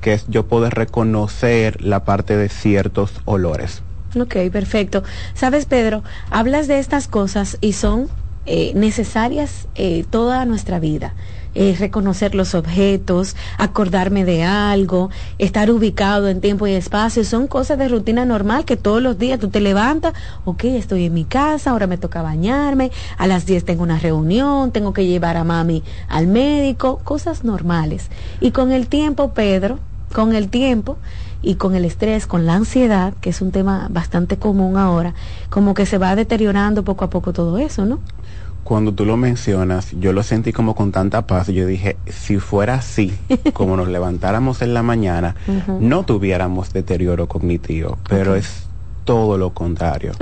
que es yo poder reconocer la parte de ciertos olores. Ok, perfecto. Sabes, Pedro, hablas de estas cosas y son eh, necesarias eh, toda nuestra vida. Eh, reconocer los objetos, acordarme de algo, estar ubicado en tiempo y espacio, son cosas de rutina normal que todos los días tú te levantas, ok, estoy en mi casa, ahora me toca bañarme, a las 10 tengo una reunión, tengo que llevar a mami al médico, cosas normales. Y con el tiempo, Pedro, con el tiempo y con el estrés, con la ansiedad, que es un tema bastante común ahora, como que se va deteriorando poco a poco todo eso, ¿no? Cuando tú lo mencionas, yo lo sentí como con tanta paz. Yo dije, si fuera así, como nos levantáramos en la mañana, no tuviéramos deterioro cognitivo, pero es todo lo contrario.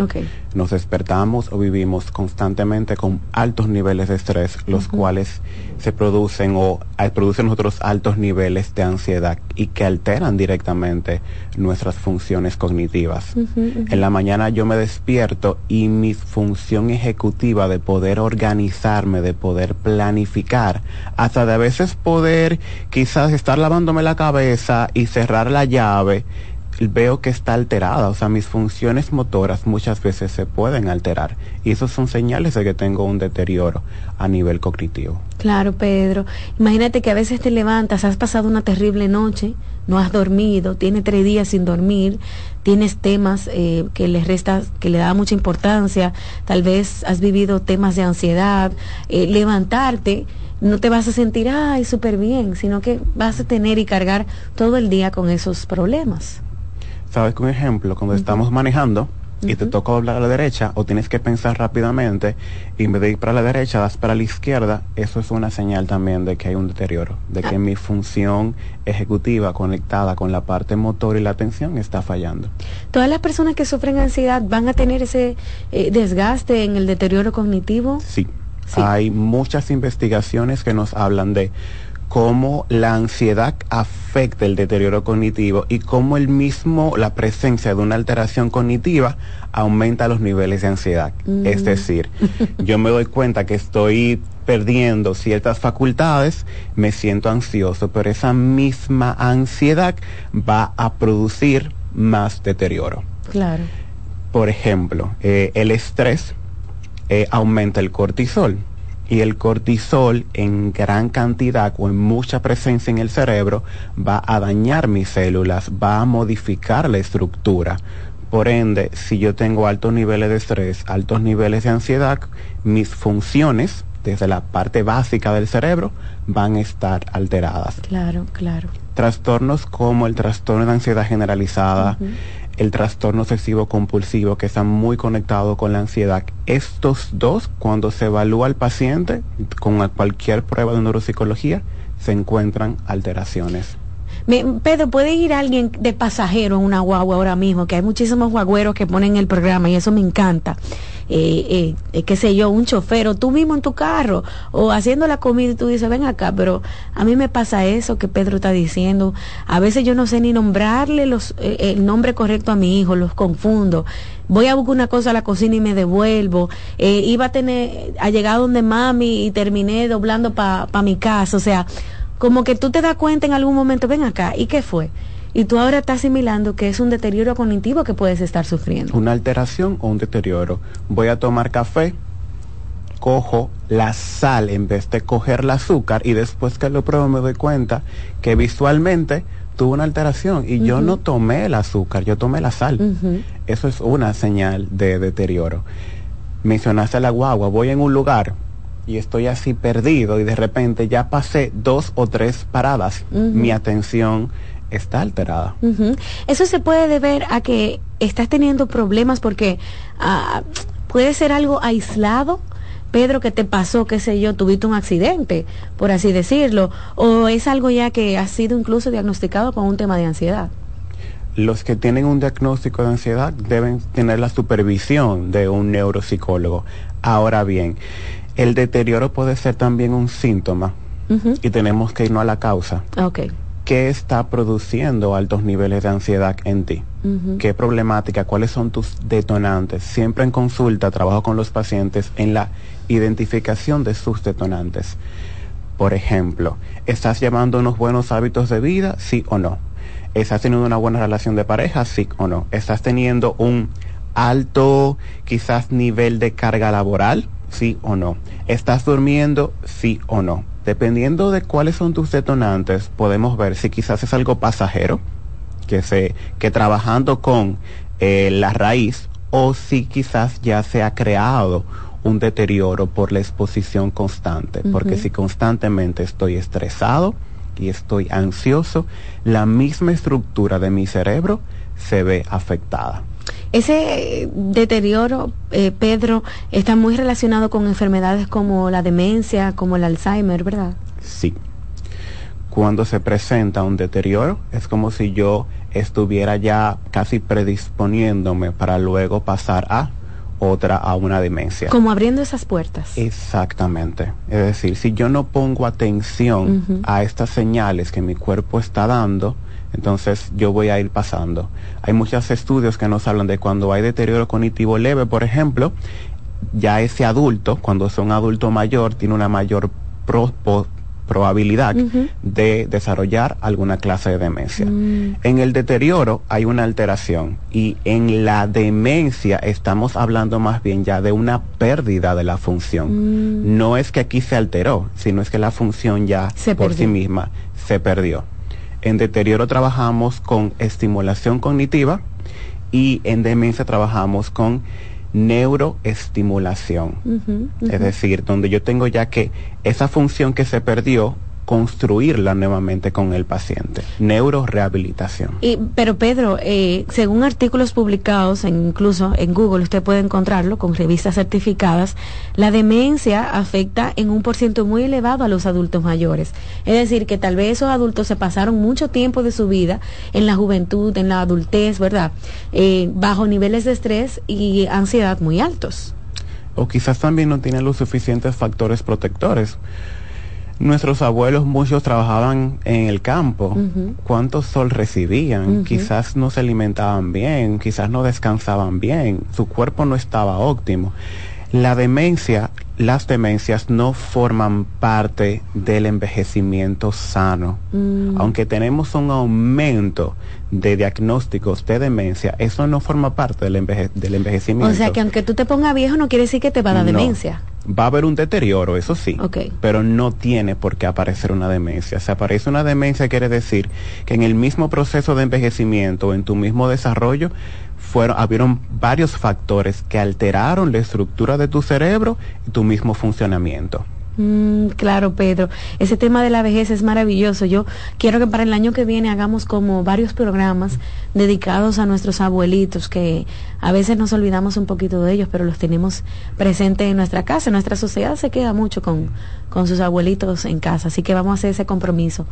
Nos despertamos o vivimos constantemente con altos niveles de estrés, los cuales se producen o eh, producen nosotros altos niveles de ansiedad y que alteran directamente nuestras funciones cognitivas. En la mañana yo me despierto y mi función ejecutiva de poder organizarme, de poder planificar, hasta de a veces poder quizás estar lavándome la cabeza y cerrar la llave, veo que está alterada, o sea, mis funciones motoras muchas veces se pueden alterar y esos son señales de que tengo un deterioro a nivel cognitivo. Claro, Pedro. Imagínate que a veces te levantas, has pasado una terrible noche, no has dormido, tienes tres días sin dormir, tienes temas eh, que le restas, que le da mucha importancia, tal vez has vivido temas de ansiedad, eh, levantarte, no te vas a sentir, ay, súper bien, sino que vas a tener y cargar todo el día con esos problemas. ¿Sabes? Con ejemplo, cuando estamos manejando y te toca doblar a la derecha o tienes que pensar rápidamente y en vez de ir para la derecha das para la izquierda, eso es una señal también de que hay un deterioro, de que mi función ejecutiva conectada con la parte motor y la atención está fallando. Todas las personas que sufren ansiedad van a tener ese eh, desgaste en el deterioro cognitivo. Sí. Hay muchas investigaciones que nos hablan de cómo la ansiedad afecta el deterioro cognitivo y cómo el mismo, la presencia de una alteración cognitiva aumenta los niveles de ansiedad. Mm. Es decir, yo me doy cuenta que estoy perdiendo ciertas facultades, me siento ansioso, pero esa misma ansiedad va a producir más deterioro. Claro. Por ejemplo, eh, el estrés eh, aumenta el cortisol y el cortisol en gran cantidad o en mucha presencia en el cerebro va a dañar mis células, va a modificar la estructura. Por ende, si yo tengo altos niveles de estrés, altos niveles de ansiedad, mis funciones desde la parte básica del cerebro van a estar alteradas. Claro, claro. Trastornos como el trastorno de ansiedad generalizada, el trastorno obsesivo compulsivo que están muy conectados con la ansiedad. Estos dos, cuando se evalúa al paciente con cualquier prueba de neuropsicología, se encuentran alteraciones. Pedro, ¿puede ir alguien de pasajero en una guagua ahora mismo? Que hay muchísimos guagüeros que ponen el programa y eso me encanta. Eh, eh, eh, qué sé yo, un chofer o tú mismo en tu carro o haciendo la comida y tú dices, ven acá, pero a mí me pasa eso que Pedro está diciendo. A veces yo no sé ni nombrarle los, eh, el nombre correcto a mi hijo, los confundo. Voy a buscar una cosa a la cocina y me devuelvo. Eh, iba a tener, a llegar donde mami y terminé doblando pa mi casa. O sea, como que tú te das cuenta en algún momento, ven acá, ¿y qué fue? Y tú ahora estás asimilando que es un deterioro cognitivo que puedes estar sufriendo. Una alteración o un deterioro. Voy a tomar café, cojo la sal en vez de coger el azúcar y después que lo pruebo me doy cuenta que visualmente tuvo una alteración y yo no tomé el azúcar, yo tomé la sal. Eso es una señal de deterioro. Mencionaste la guagua, voy en un lugar y estoy así perdido y de repente ya pasé dos o tres paradas. Mi atención está alterada. Eso se puede deber a que estás teniendo problemas porque ah, puede ser algo aislado. Pedro, que te pasó, qué sé yo, tuviste un accidente, por así decirlo, o es algo ya que ha sido incluso diagnosticado con un tema de ansiedad. Los que tienen un diagnóstico de ansiedad deben tener la supervisión de un neuropsicólogo. Ahora bien, el deterioro puede ser también un síntoma y tenemos que irnos a la causa. ¿Qué está produciendo altos niveles de ansiedad en ti? ¿Qué problemática? ¿Cuáles son tus detonantes? Siempre en consulta trabajo con los pacientes en la identificación de sus detonantes. Por ejemplo, ¿estás llevando unos buenos hábitos de vida? Sí o no. ¿Estás teniendo una buena relación de pareja? Sí o no. ¿Estás teniendo un alto quizás nivel de carga laboral? Sí o no. ¿Estás durmiendo? Sí o no. Dependiendo de cuáles son tus detonantes, podemos ver si quizás es algo pasajero, que se que trabajando con eh, la raíz o si quizás ya se ha creado un deterioro por la exposición constante, porque si constantemente estoy estresado y estoy ansioso, la misma estructura de mi cerebro se ve afectada. Ese deterioro, eh, Pedro, está muy relacionado con enfermedades como la demencia, como el Alzheimer, ¿verdad? Sí. Cuando se presenta un deterioro, es como si yo estuviera ya casi predisponiéndome para luego pasar a otra, a una demencia. Como abriendo esas puertas. Exactamente. Es decir, si yo no pongo atención a estas señales que mi cuerpo está dando, entonces yo voy a ir pasando. Hay muchos estudios que nos hablan de cuando hay deterioro cognitivo leve, por ejemplo, ya ese adulto, cuando es un adulto mayor, tiene una mayor pro- po- probabilidad de desarrollar alguna clase de demencia. Mm. En el deterioro hay una alteración y en la demencia estamos hablando más bien ya de una pérdida de la función. Mm. No es que aquí se alteró, sino es que la función ya Se por perdió. sí misma se perdió. En deterioro trabajamos con estimulación cognitiva y en demencia trabajamos con neuroestimulación. Es decir, donde yo tengo ya que esa función que se perdió, construirla nuevamente con el paciente. Neurorehabilitación. Y, pero Pedro, eh, según artículos publicados, en- incluso en Google, usted puede encontrarlo con revistas certificadas, la demencia afecta en un porciento muy elevado a los adultos mayores. Es decir, que tal vez esos adultos se pasaron mucho tiempo de su vida en la juventud, en la adultez, ¿verdad? Eh, bajo niveles de estrés y ansiedad muy altos. O quizás también no tienen los suficientes factores protectores. Nuestros abuelos muchos trabajaban en el campo. ¿Cuánto sol recibían? Quizás no se alimentaban bien, quizás no descansaban bien, su cuerpo no estaba óptimo. La demencia, las demencias no forman parte del envejecimiento sano. Mm. Aunque tenemos un aumento de diagnósticos de demencia, eso no forma parte del, enveje- del envejecimiento. O sea que aunque tú te pongas viejo no quiere decir que te va a dar No. demencia. Va a haber un deterioro, eso sí, pero no tiene por qué aparecer una demencia. Si aparece una demencia quiere decir que en el mismo proceso de envejecimiento, en tu mismo desarrollo, fueron, habieron varios factores que alteraron la estructura de tu cerebro y tu mismo funcionamiento. Mm, claro, Pedro. Ese tema de la vejez es maravilloso. Yo quiero que para el año que viene hagamos como varios programas dedicados a nuestros abuelitos, que a veces nos olvidamos un poquito de ellos, pero los tenemos presentes en nuestra casa. Nuestra sociedad se queda mucho con, con sus abuelitos en casa, así que vamos a hacer ese compromiso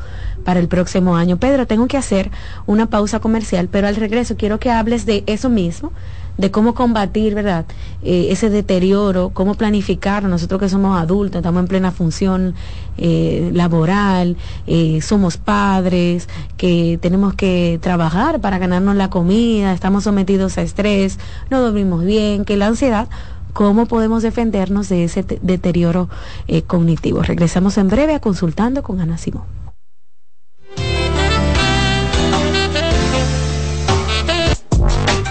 para el próximo año. Pedro, tengo que hacer una pausa comercial, pero al regreso quiero que hables de eso mismo de cómo combatir, ¿verdad? Eh, ese deterioro, cómo planificar, nosotros que somos adultos, estamos en plena función eh, laboral, eh, somos padres, que tenemos que trabajar para ganarnos la comida, estamos sometidos a estrés, no dormimos bien, que la ansiedad cómo podemos defendernos de ese deterioro cognitivo. Regresamos en breve a consultando con Ana Simón.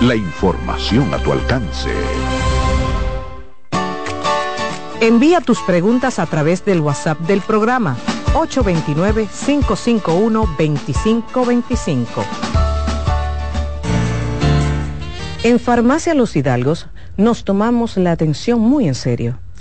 la información a tu alcance. Envía tus preguntas a través del WhatsApp del programa 829-551-2525. En Farmacia Los Hidalgos nos tomamos la atención muy en serio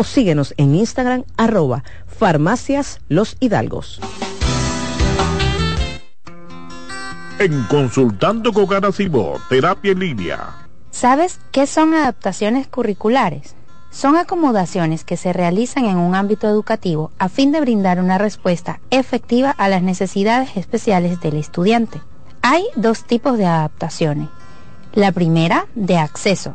o síguenos en Instagram arroba farmacias los hidalgos. En Consultando con Garacimo, Terapia en Línea. ¿Sabes qué son adaptaciones curriculares? Son acomodaciones que se realizan en un ámbito educativo a fin de brindar una respuesta efectiva a las necesidades especiales del estudiante. Hay dos tipos de adaptaciones. La primera, de acceso,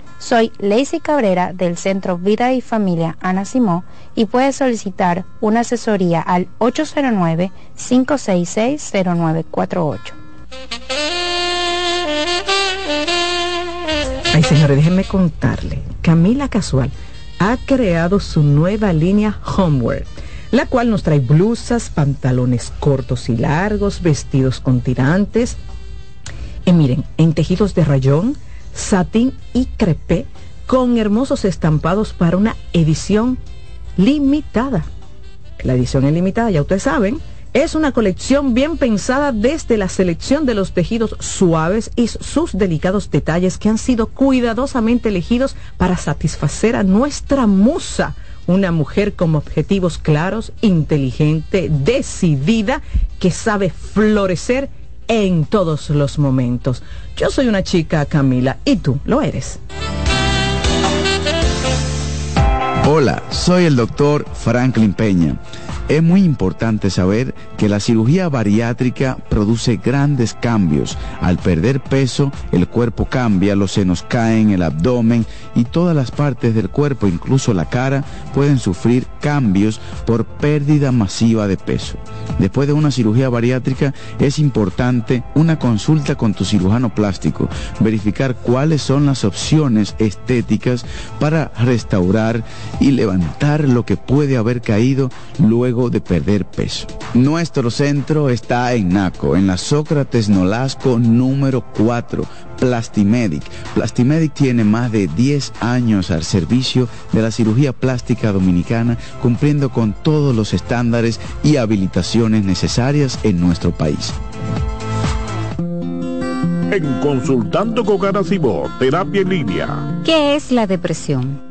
Soy Lacey Cabrera del Centro Vida y Familia Ana Simó y puedes solicitar una asesoría al 809-566-0948. Ay, señores, déjenme contarle. Camila Casual ha creado su nueva línea Homeware, la cual nos trae blusas, pantalones cortos y largos, vestidos con tirantes. Y miren, en tejidos de rayón, satín y crepé con hermosos estampados para una edición limitada. La edición es limitada, ya ustedes saben. Es una colección bien pensada desde la selección de los tejidos suaves y sus delicados detalles que han sido cuidadosamente elegidos para satisfacer a nuestra musa, una mujer con objetivos claros, inteligente, decidida, que sabe florecer en todos los momentos. Yo soy una chica, Camila, y tú lo eres. Hola, soy el doctor Franklin Peña. Es muy importante saber que la cirugía bariátrica produce grandes cambios. Al perder peso, el cuerpo cambia, los senos caen, el abdomen y todas las partes del cuerpo, incluso la cara, pueden sufrir cambios por pérdida masiva de peso. Después de una cirugía bariátrica es importante una consulta con tu cirujano plástico, verificar cuáles son las opciones estéticas para restaurar y levantar lo que puede haber caído luego de perder peso. Nuestro centro está en Naco, en la Sócrates Nolasco número 4, Plastimedic. Plastimedic tiene más de 10 años al servicio de la cirugía plástica dominicana, cumpliendo con todos los estándares y habilitaciones necesarias en nuestro país. En Consultando con Garacimo, Terapia en Línea. ¿Qué es la depresión?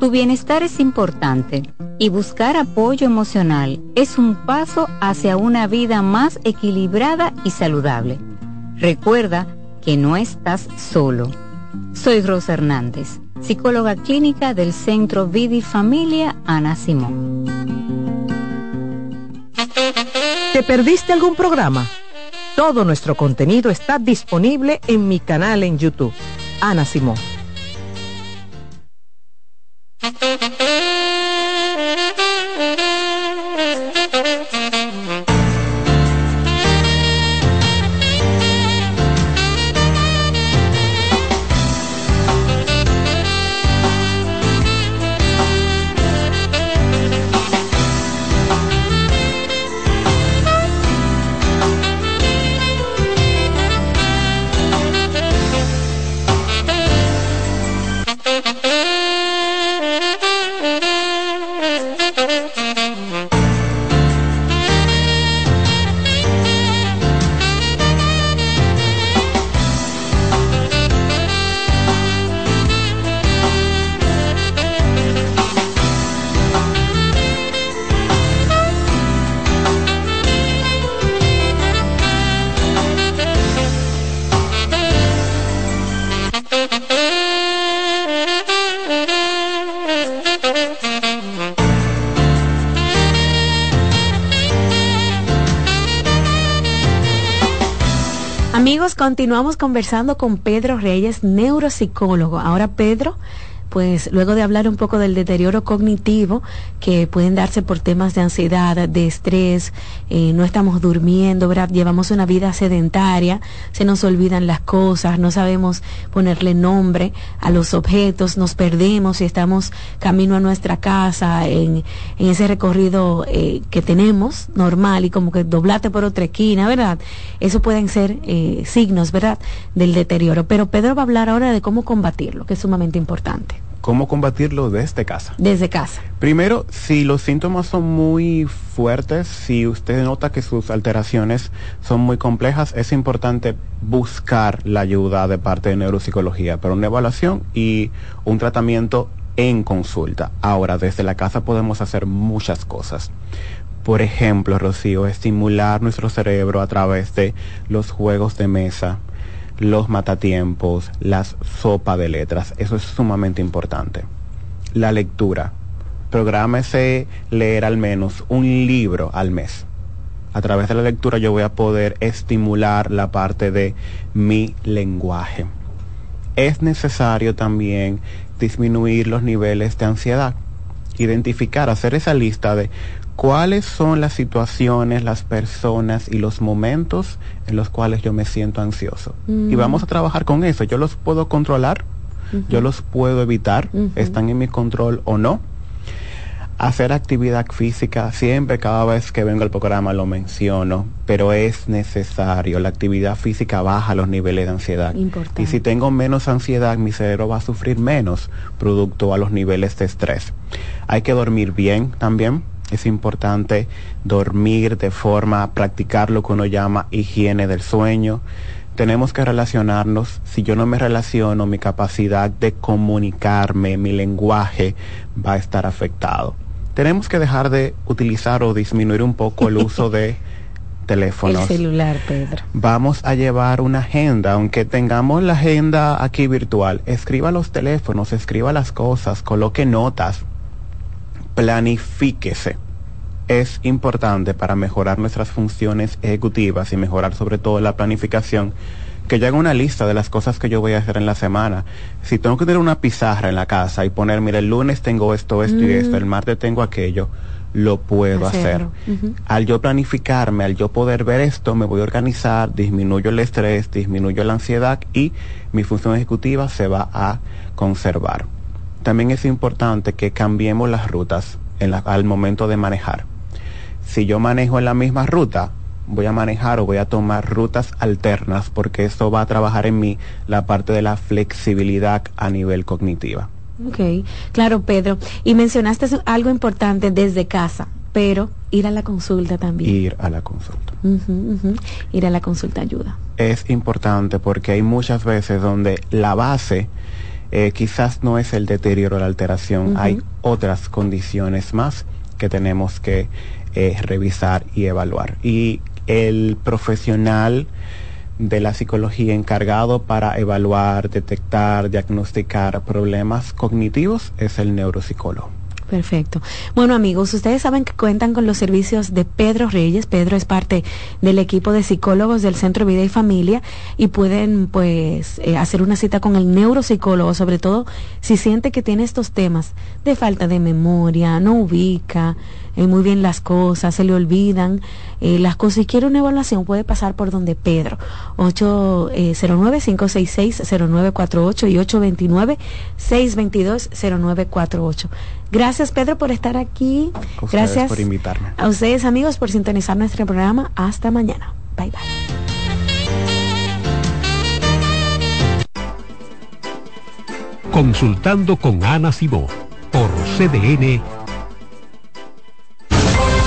Tu bienestar es importante y buscar apoyo emocional es un paso hacia una vida más equilibrada y saludable. Recuerda que no estás solo. Soy Rosa Hernández, psicóloga clínica del Centro Vidi Familia Ana Simón. ¿Te perdiste algún programa? Todo nuestro contenido está disponible en mi canal en YouTube. Ana Simón. Continuamos conversando con Pedro Reyes, neuropsicólogo. Ahora Pedro pues luego de hablar un poco del deterioro cognitivo que pueden darse por temas de ansiedad, de estrés, eh, no estamos durmiendo, ¿verdad? llevamos una vida sedentaria, se nos olvidan las cosas, no sabemos ponerle nombre a los objetos, nos perdemos y estamos camino a nuestra casa en, en ese recorrido eh, que tenemos normal y como que doblate por otra esquina, ¿verdad? Eso pueden ser eh, signos, ¿verdad? Del deterioro. Pero Pedro va a hablar ahora de cómo combatirlo, que es sumamente importante. ¿Cómo combatirlo desde casa? Desde casa. Primero, si los síntomas son muy fuertes, si usted nota que sus alteraciones son muy complejas, es importante buscar la ayuda de parte de neuropsicología para una evaluación y un tratamiento en consulta. Ahora, desde la casa podemos hacer muchas cosas. Por ejemplo, Rocío, estimular nuestro cerebro a través de los juegos de mesa, los matatiempos, las sopa de letras. Eso es sumamente importante. La lectura. Prográmese leer al menos un libro al mes. A través de la lectura yo voy a poder estimular la parte de mi lenguaje. Es necesario también disminuir los niveles de ansiedad. Identificar, hacer esa lista de cuáles son las situaciones, las personas y los momentos en los cuales yo me siento ansioso. Mm. Y vamos a trabajar con eso. Yo los puedo controlar, yo los puedo evitar, están en mi control o no. Hacer actividad física, siempre cada vez que vengo al programa lo menciono, pero es necesario. La actividad física baja los niveles de ansiedad. Importante. Y si tengo menos ansiedad, mi cerebro va a sufrir menos producto a los niveles de estrés. Hay que dormir bien también es importante dormir de forma, practicar lo que uno llama higiene del sueño, tenemos que relacionarnos. Si yo no me relaciono, mi capacidad de comunicarme, mi lenguaje va a estar afectado. Tenemos que dejar de utilizar o disminuir un poco el uso de teléfonos. El celular, Pedro. Vamos a llevar una agenda, aunque tengamos la agenda aquí virtual, escriba los teléfonos, escriba las cosas, coloque notas, planifíquese. Es importante para mejorar nuestras funciones ejecutivas y mejorar sobre todo la planificación que yo haga una lista de las cosas que yo voy a hacer en la semana. Si tengo que tener una pizarra en la casa y poner, mira, el lunes tengo esto, esto y esto, el martes tengo aquello, lo puedo hacer. Al yo planificarme, al yo poder ver esto, me voy a organizar, disminuyo el estrés, disminuyo la ansiedad y mi función ejecutiva se va a conservar. También es importante que cambiemos las rutas en la, al momento de manejar. Si yo manejo en la misma ruta, voy a manejar o voy a tomar rutas alternas porque esto va a trabajar en mí la parte de la flexibilidad a nivel cognitiva. Ok, claro, Pedro. Y mencionaste algo importante desde casa, pero ir a la consulta también. Ir a la consulta. Ir a la consulta ayuda. Es importante porque hay muchas veces donde la base eh, quizás no es el deterioro o la alteración, hay otras condiciones más que tenemos que eh, revisar y evaluar. Y el profesional de la psicología encargado para evaluar, detectar, diagnosticar problemas cognitivos es el neuropsicólogo. Perfecto. Bueno amigos, ustedes saben que cuentan con los servicios de Pedro Reyes. Pedro es parte del equipo de psicólogos del Centro Vida y Familia y pueden pues eh, hacer una cita con el neuropsicólogo, sobre todo si siente que tiene estos temas de falta de memoria, no ubica, eh, muy bien las cosas, se le olvidan eh, las cosas. Si quiere una evaluación puede pasar por donde Pedro, 809-566-0948 y 829-622-0948. Gracias Pedro por estar aquí. Gracias por invitarme. A ustedes amigos por sintonizar nuestro programa. Hasta mañana. Bye bye. Consultando con Ana Simó por CDN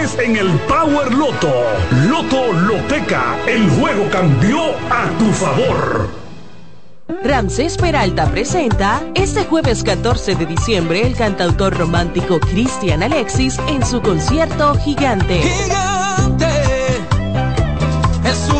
en el Power Loto. Loto Loteca, el juego cambió a tu favor. Ramsés Peralta presenta este jueves 14 de diciembre el cantautor romántico Cristian Alexis en su concierto Gigante. Gigante, es un.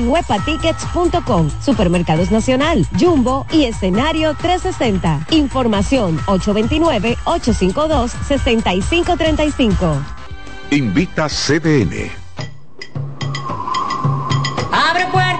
en webatickets.com, Supermercados Nacional, Jumbo y Escenario 360. Información 829-852-6535. Invita CDN. Abre puertas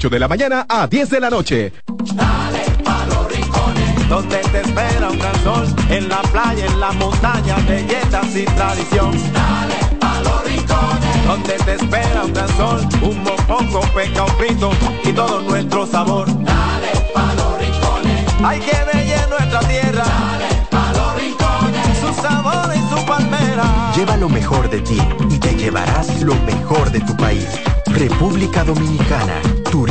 de la mañana a 10 de la noche. Donde te espera un gran sol, en la playa, en la montaña, belletas y tradición. Dale a los rincones. Donde te espera un gran sol, un mopongo, peca, un frito y todo nuestro sabor. Dale a los rincones. Hay que bella nuestra tierra. Dale a los rincones. Su sabor y su palmera. Lleva lo mejor de ti y te llevarás lo mejor de tu país. República Dominicana. Turismo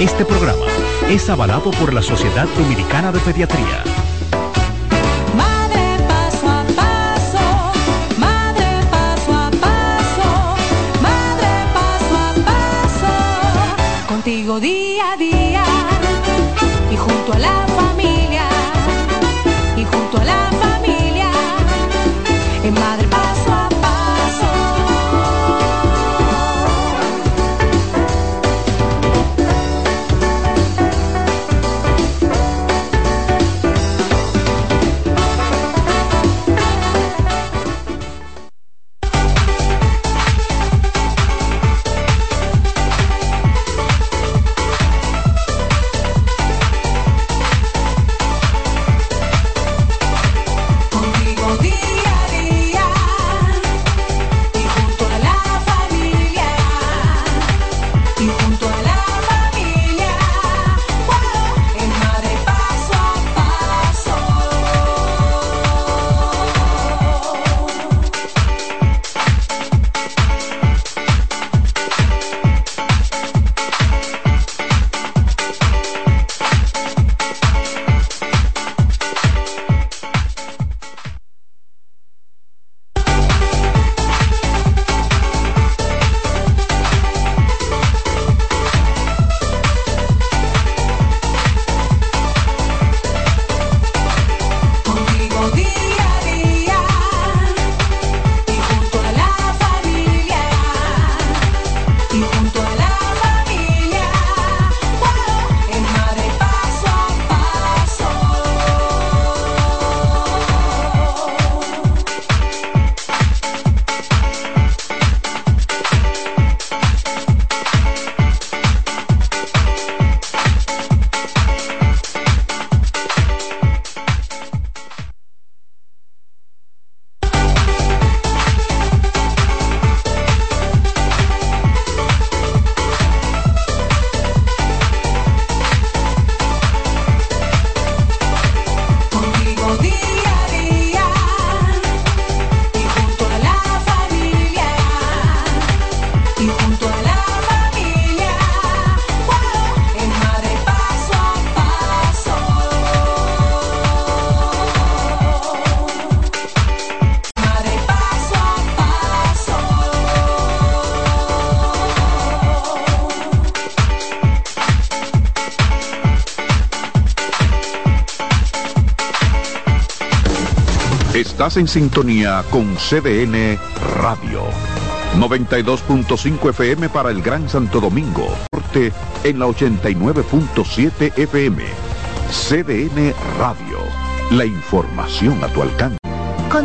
Este programa es avalado por la Sociedad Dominicana de Pediatría. Madre paso a paso, madre paso a paso, madre paso a paso, contigo día a día y junto a la En sintonía con CDN Radio. 92.5 FM para el Gran Santo Domingo. Norte en la 89.7 FM. CDN Radio. La información a tu alcance.